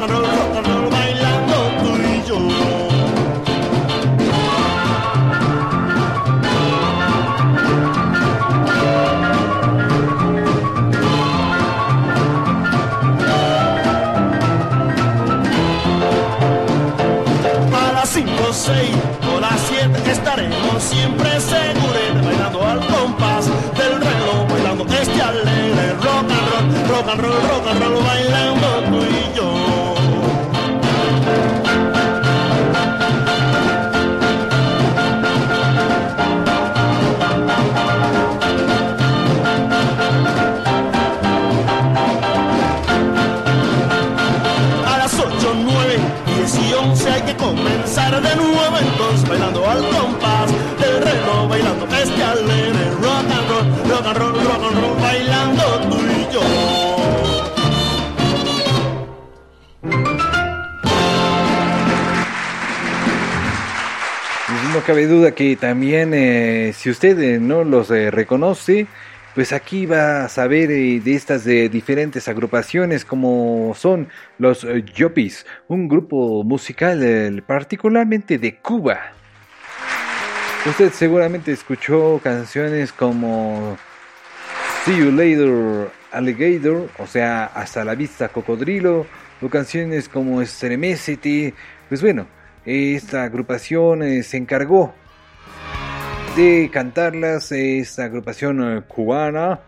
Q: rock roll, bailando tú y yo. A las 5, 6 o las 7 estaremos siempre seguros bailando al compás del reloj, bailando este alegre rock and roll, rock and roll, rock and roll, bailando
B: cabe duda que también eh, si usted eh, no los eh, reconoce, pues aquí va a saber de estas diferentes agrupaciones como son los Yopis, un grupo musical particularmente de Cuba. Usted seguramente escuchó canciones como See You Later Alligator, o sea, Hasta la Vista Cocodrilo, o canciones como Estremecete. Pues bueno, esta agrupación eh, se encargó de cantarlas, esta agrupación eh, cubana,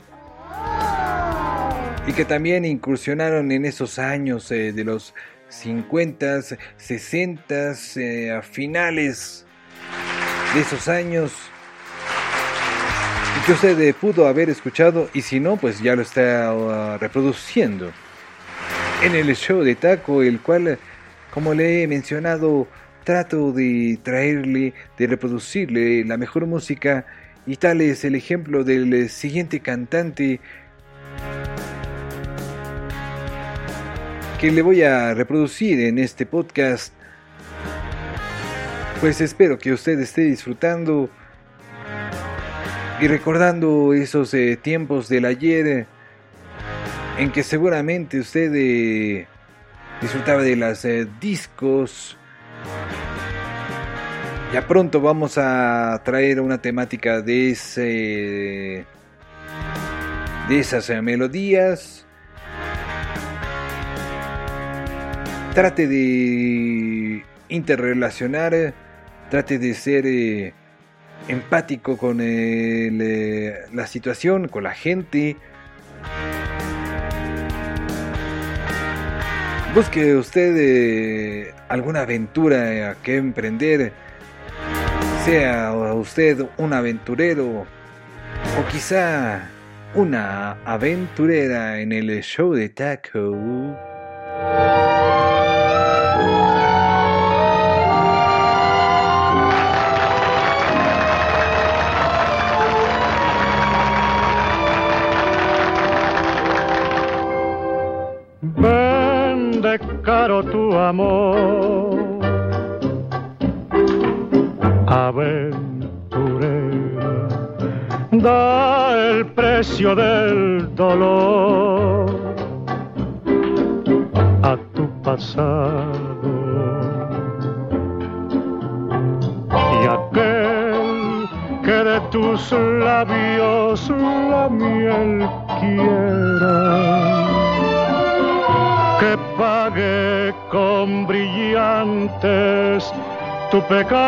B: y que también incursionaron en esos años eh, de los 50, 60, eh, a finales de esos años. Que usted eh, pudo haber escuchado y si no, pues ya lo está uh, reproduciendo en el show de Taco, el cual, eh, como le he mencionado, trato de traerle, de reproducirle la mejor música y tal es el ejemplo del eh, siguiente cantante que le voy a reproducir en este podcast. Pues espero que usted esté disfrutando y recordando esos eh, tiempos del ayer, en que seguramente usted eh, disfrutaba de las discos. Ya pronto vamos a traer una temática de esas eh, melodías. Trate de interrelacionar, eh, trate de ser eh, empático con la situación, con la gente. Busque usted eh, alguna aventura que emprender, sea usted un aventurero o quizá una aventurera en el show de Taco.
R: Tu amor, aventurera, da el precio del dolor a tu pasado y aquel que de tus labios la miel quiera pague con brillantes tu pecado,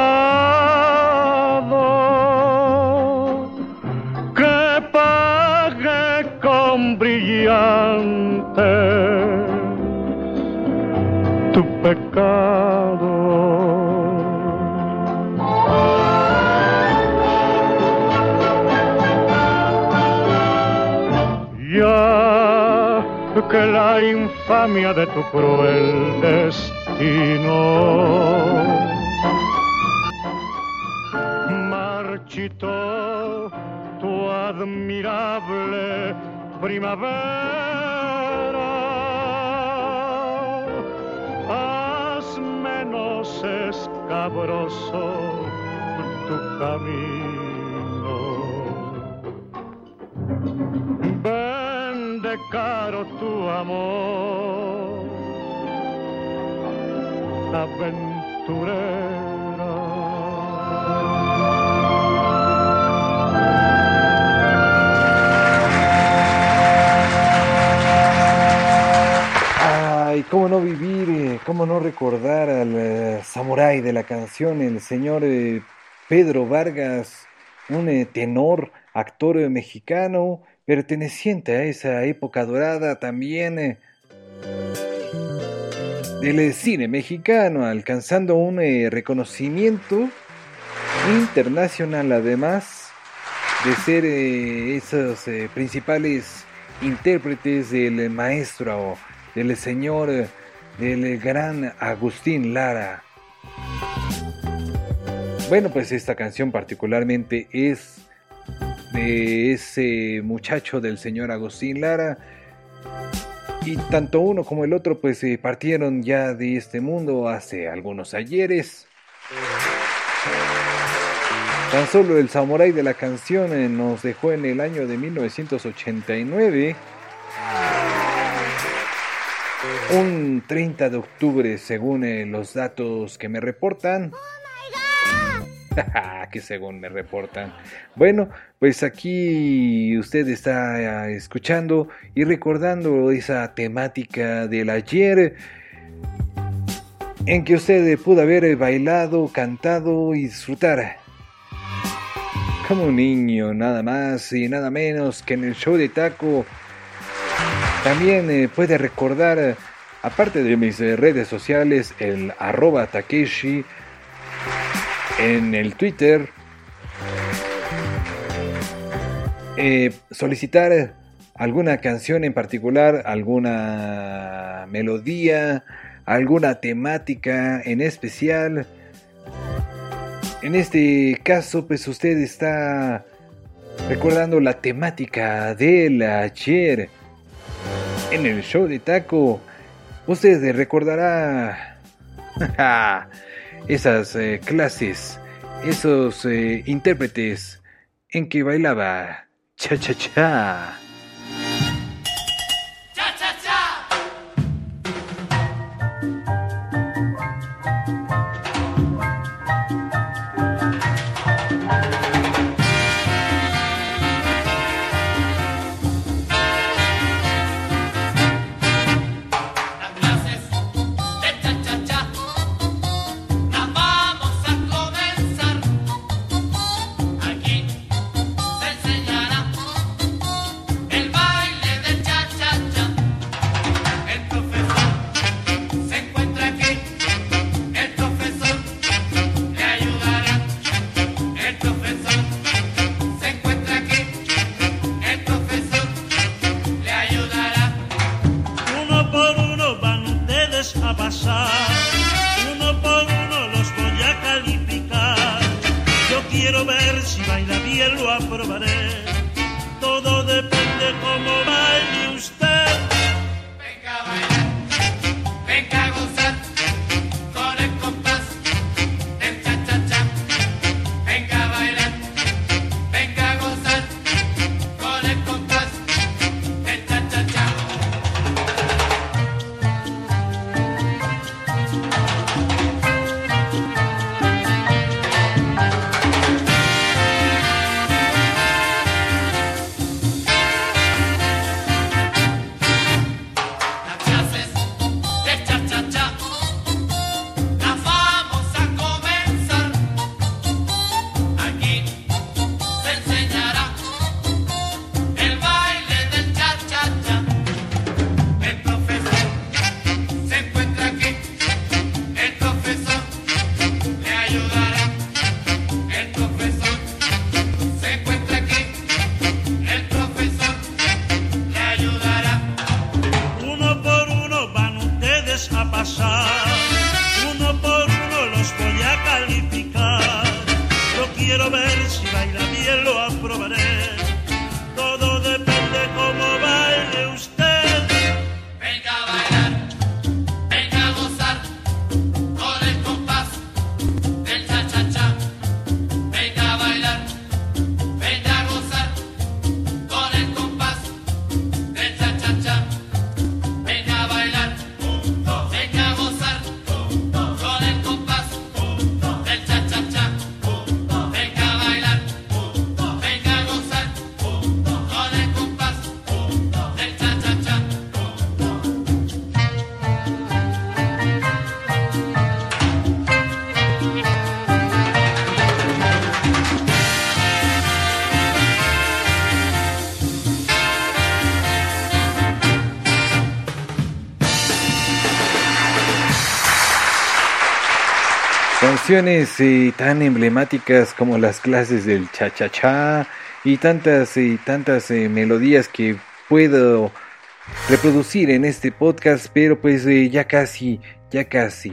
R: que pague con brillantes tu pecado. Que la infamia de tu cruel destino marchitó tu admirable primavera. Haz menos escabroso tu camino. Caro tu amor,
B: Ay, cómo no vivir, eh, cómo no recordar al eh, samurái de la canción, el señor eh, Pedro Vargas, un tenor, actor mexicano, perteneciente a esa época dorada también eh, del eh, cine mexicano, alcanzando un eh, reconocimiento internacional además de ser esos principales intérpretes del maestro, del señor, del gran Agustín Lara. Bueno, pues esta canción particularmente es de ese muchacho del señor Agustín Lara. Y tanto uno como el otro pues eh, partieron ya de este mundo hace algunos ayeres. Tan solo el samurái de la canción eh, nos dejó en el año de 1989. Un 30 de octubre según eh, los datos que me reportan. [LAUGHS] que según me reportan. Bueno, pues aquí usted está eh, escuchando y recordando esa temática del ayer en que usted pudo haber bailado, cantado y disfrutar como un niño, nada más y nada menos que en el show de taco. También eh, puede recordar, eh, aparte de mis eh, redes sociales, el arroba Takeshi en el Twitter. eh, solicitar alguna canción en particular, alguna melodía, alguna temática en especial. En este caso, pues usted está recordando la temática del ayer en el show de Taco. Usted recordará [LAUGHS] esas eh, clases, esos eh, intérpretes en que bailaba cha Eh, tan emblemáticas como las clases del cha-cha-cha y tantas y tantas eh, melodías que puedo reproducir en este podcast, pero pues eh, ya casi, ya casi.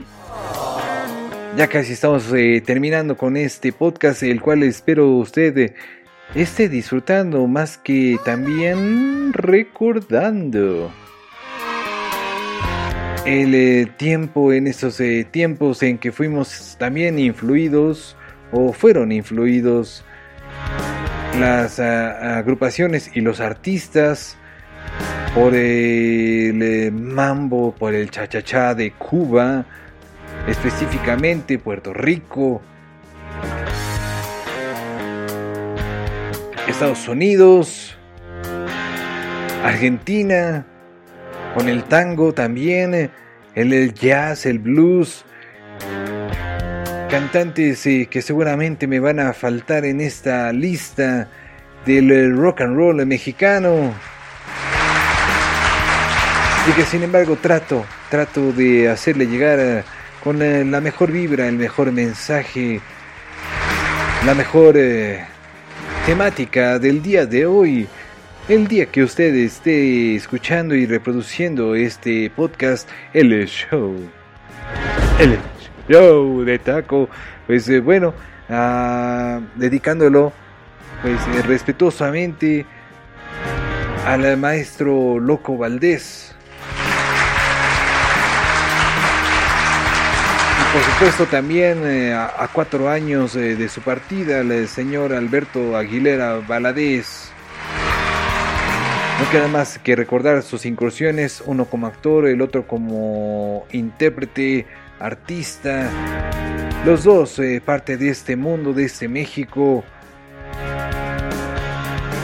B: Ya casi estamos eh, terminando con este podcast, el cual espero usted eh, esté disfrutando más que también recordando el eh, tiempo en estos eh, tiempos en que fuimos también influidos o fueron influidos las ah, agrupaciones y los artistas por el eh, mambo, por el cha-cha-cha de Cuba, específicamente Puerto Rico, Estados Unidos, Argentina, con el tango también, eh, el, jazz, el blues, cantantes eh, que seguramente me van a faltar en esta lista del eh, rock and roll mexicano. Y que sin embargo trato, trato de hacerle llegar con la mejor vibra, el mejor mensaje, la mejor temática del día de hoy. El día que usted esté escuchando y reproduciendo este podcast, el show. El show de taco. Pues eh, bueno, ah, dedicándolo pues eh, respetuosamente al maestro Loco Valdés. Y por supuesto también eh, a, cuatro años de su partida, el señor Alberto Aguilera Valadez. No queda más que recordar sus incursiones, uno como actor, el otro como intérprete, artista. Los dos eh, parte de este mundo, de este México,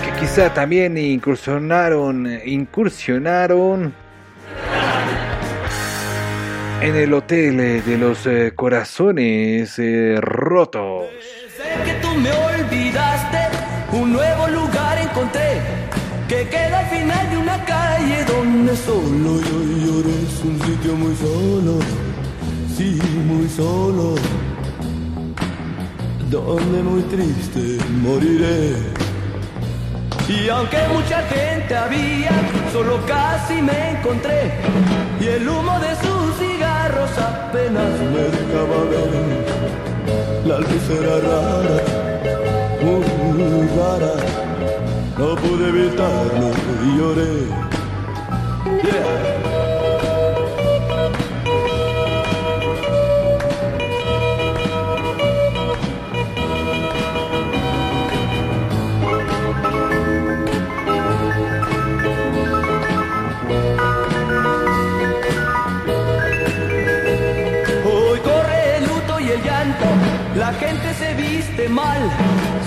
B: que quizá también incursionaron, incursionaron en el hotel eh, de los eh, corazones rotos.
S: Que tú me olvidaste, un nuevo lugar final de una calle donde solo yo lloré. Es un sitio muy solo, sí, muy solo, donde muy triste moriré. Y aunque mucha gente había, solo casi me encontré. Y el humo de sus cigarros apenas me dejaba ver. La luz era rara, muy rara. No pude evitarlo y lloré. Yeah. La gente se viste mal,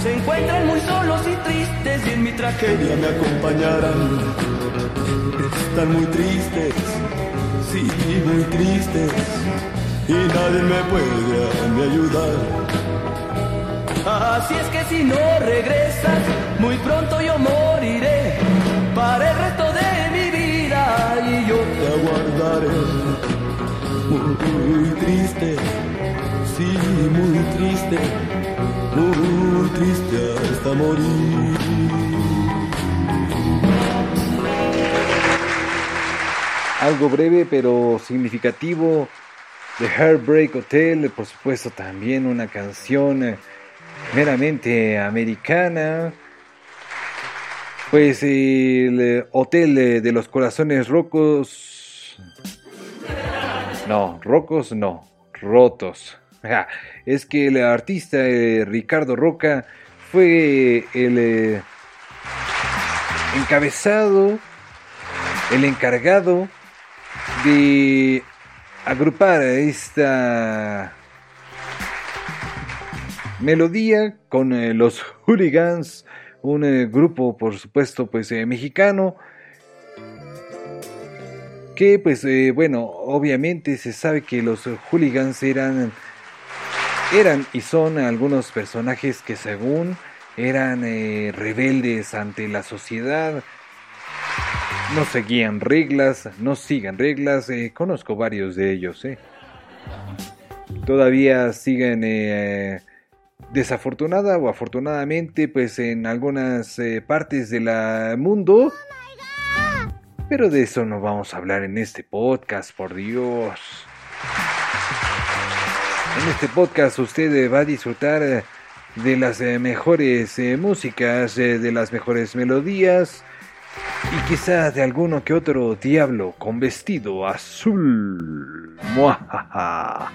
S: se encuentran muy solos y tristes y en mi tragedia me acompañarán. Están muy tristes, sí, muy tristes, y nadie me puede mí ayudar. Así es que si no regresas, muy pronto yo moriré para el resto de mi vida y yo te aguardaré muy triste, sí, muy triste, muy triste hasta morir.
B: Algo breve pero significativo de Heartbreak Hotel, por supuesto también una canción eh, meramente americana. Pues el eh, Hotel eh, de los Corazones Rocos. No, rocos no, rotos. Es que el artista Ricardo Roca fue el encabezado, el encargado de agrupar esta melodía con eh, los hooligans, un eh, grupo por supuesto pues eh, mexicano que pues bueno obviamente se sabe que los hooligans eran eran y son algunos personajes que según eran rebeldes ante la sociedad no seguían reglas no sigan reglas eh, conozco varios de ellos eh. todavía siguen eh, desafortunada o afortunadamente pues en algunas eh, partes del mundo. Pero de eso no vamos a hablar en este podcast por Dios. En este podcast usted eh, va a disfrutar eh, de las mejores músicas de las mejores melodías y quizá de alguno que otro diablo con vestido azul Muajaja.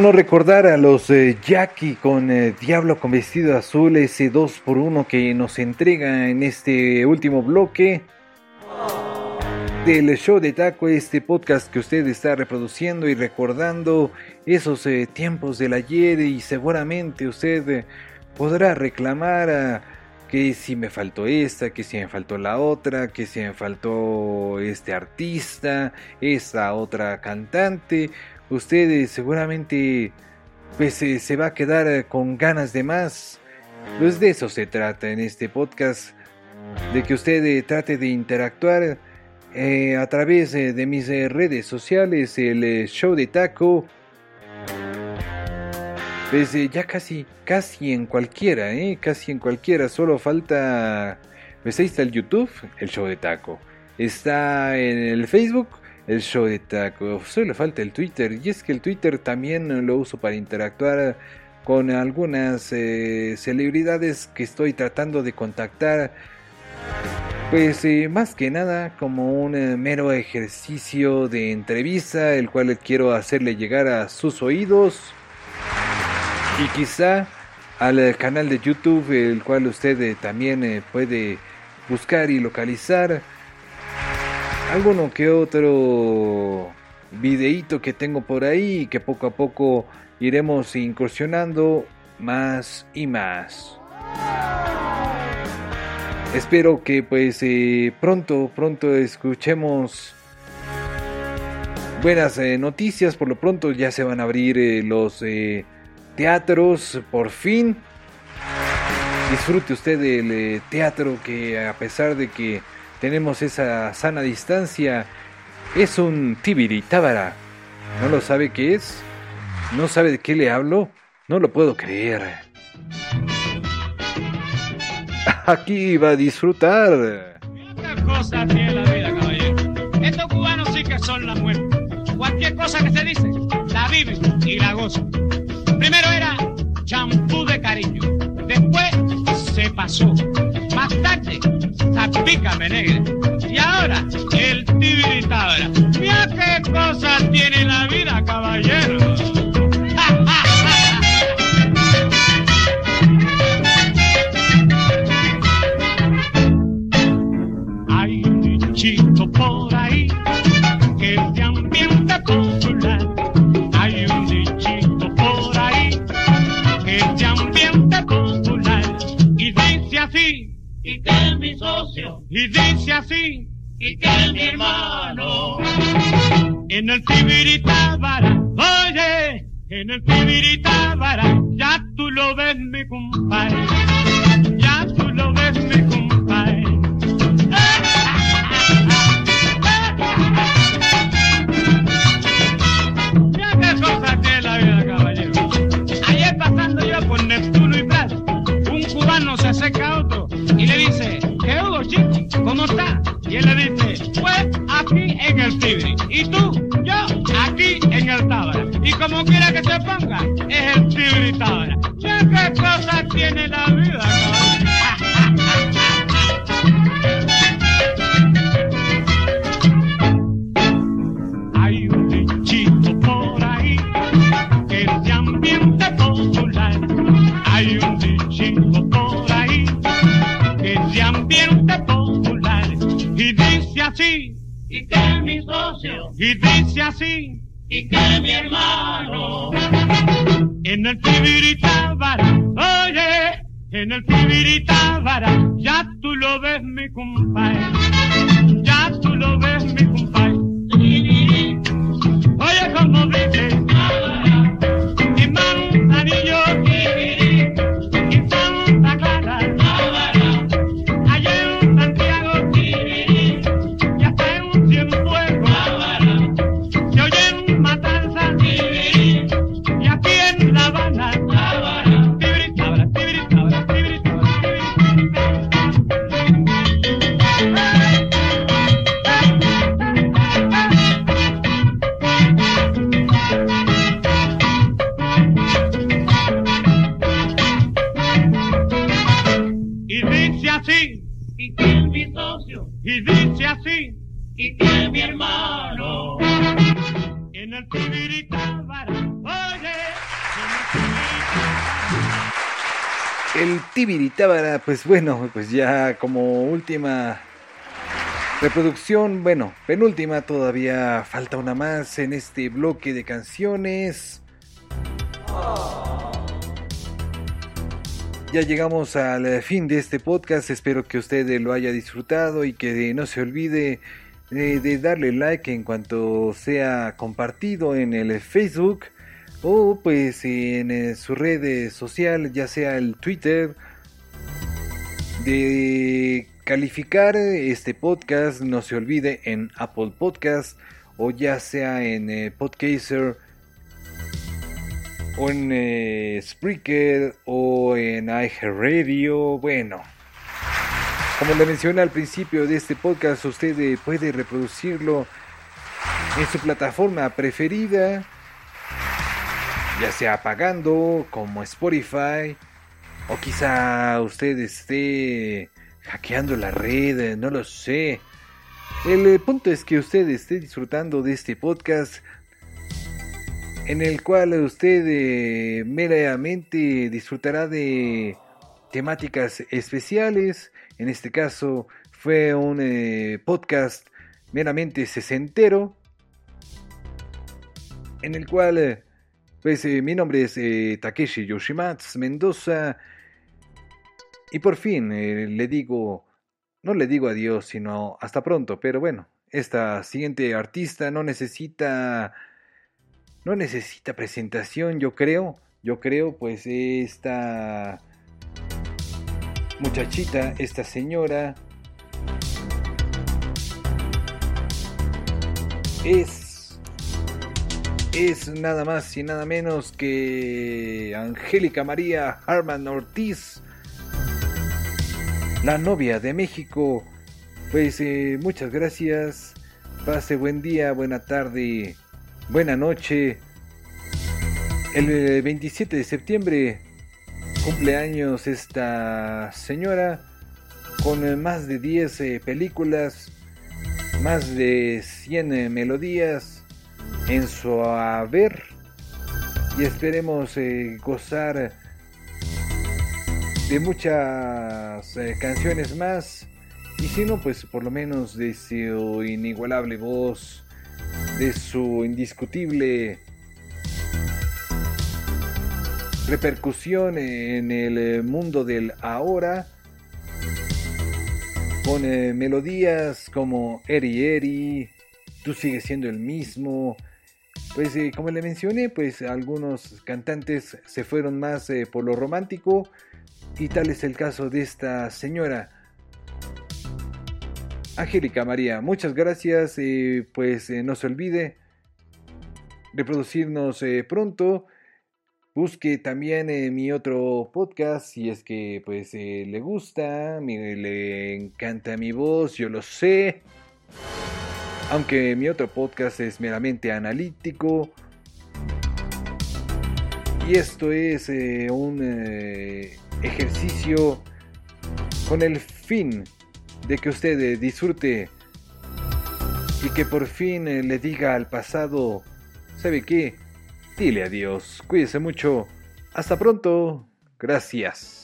B: No recordar a los eh, Jackie con eh, Diablo con vestido azul, ese 2x1 que nos entrega en este último bloque del show de Taco, este podcast que usted está reproduciendo y recordando esos eh, tiempos del ayer y seguramente usted podrá reclamar a que si me faltó esta, que si me faltó la otra, que si me faltó este artista, esta otra cantante. Usted seguramente pues se va a quedar eh, con ganas de más. Pues de eso se trata en este podcast, de que usted eh, trate de interactuar eh, a través de mis redes sociales, el show de taco. Pues ya casi, casi en cualquiera, ¿eh? Casi en cualquiera. Solo falta... Pues ahí está el YouTube, el show de taco. Está en el Facebook, el show de taco. Solo falta el Twitter. Y es que el Twitter también lo uso para interactuar con algunas eh, celebridades que estoy tratando de contactar. Pues eh, más que nada como un eh, mero ejercicio de entrevista, el cual quiero hacerle llegar a sus oídos y quizá al canal de YouTube, el cual usted también puede buscar y localizar alguno que otro videíto que tengo por ahí que poco a poco iremos incursionando más y más. Espero que pues eh, pronto, pronto escuchemos buenas eh, noticias. Por lo pronto ya se van a abrir eh, los teatros por fin. Disfrute usted del teatro que a pesar de que tenemos esa sana distancia, es un tibiri tábara. ¿No lo sabe qué es? ¿No sabe de qué le hablo? No lo puedo creer. [LAUGHS] Aquí va a disfrutar.
D: Otra cosa tiene la vida, caballero. Estos cubanos sí que son la muerte. Cualquier cosa que se dice, la viven y la gozan. Primero era champú de cariño. Después se pasó. Zapícame negra. Y ahora, el tibiritabra. Mira qué cosa tiene la vida, Pues
B: bueno, pues ya como última reproducción, bueno, penúltima, todavía falta una más en este bloque de canciones. Ya llegamos al fin de este podcast, espero que usted lo haya disfrutado y que no se olvide de, de darle like en cuanto sea compartido en el Facebook o pues en eh, su red social, ya sea el Twitter, de calificar este podcast, no se olvide en Apple Podcast o ya sea en eh, Podcaster o en eh, Spreaker o en iHeartRadio, bueno. Como le mencioné al principio de este podcast, usted eh, puede reproducirlo en su plataforma preferida, ya sea pagando como Spotify, o quizá usted esté hackeando la red, no lo sé. El eh, punto es que usted esté disfrutando de este podcast en el cual usted eh, meramente disfrutará de temáticas especiales. En este caso fue un eh, podcast meramente sesentero en el cual eh, pues eh, mi nombre es eh, Takeshi Yoshimatsu Mendoza y por fin eh, le digo, no le digo adiós, sino hasta pronto, pero bueno, esta siguiente artista no necesita, no necesita presentación, yo creo, yo creo, pues esta muchachita, esta señora, es, es nada más y nada menos que Angélica María Harman Ortiz, la novia de México. Pues eh, muchas gracias. Pase buen día, buena tarde, buena noche. El eh, 27 de septiembre cumpleaños esta señora con eh, más de 10 eh, películas, más de 100 eh, melodías en su haber y esperemos eh, gozar de muchas eh, canciones más y si no pues por lo menos de su inigualable voz de su indiscutible repercusión en el eh, mundo del ahora con eh, melodías como Eri Eri, tú sigues siendo el mismo. Pues como le mencioné, pues algunos cantantes se fueron más por lo romántico y tal es el caso de esta señora. Angélica María, muchas gracias, eh, pues eh, no se olvide reproducirnos eh, pronto. Busque también mi otro podcast si es que pues le gusta, mi- le encanta mi voz, yo lo sé. Aunque mi otro podcast es meramente analítico. Y esto es un ejercicio con el fin de que usted eh, disfrute y que por fin eh, le diga al pasado, ¿sabe qué? Dile adiós, cuídese mucho, hasta pronto, gracias.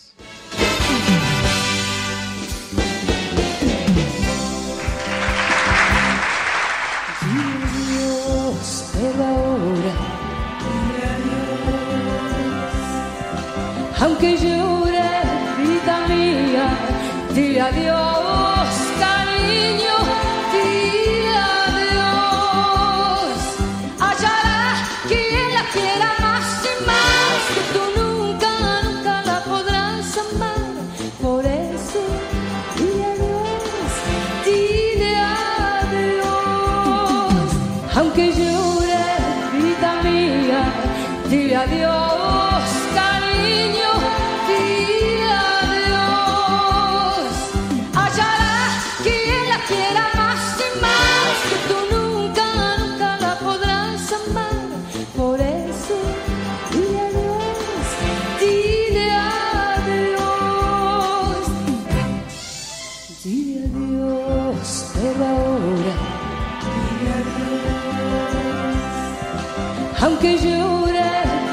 S: que jure,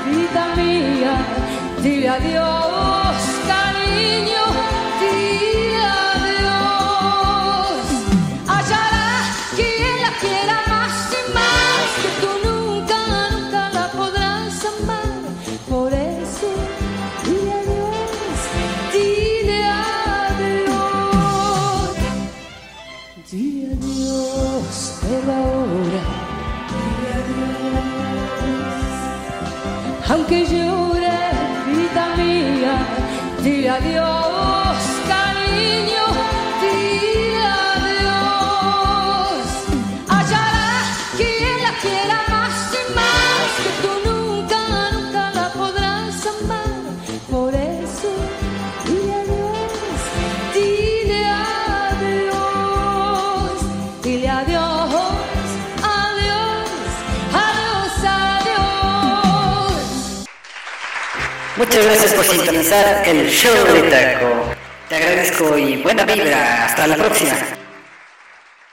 S: vita mia, dile
T: adiós.
U: Muchas gracias por sintonizar el show de Taco. Te agradezco y buena vibra. Hasta la próxima.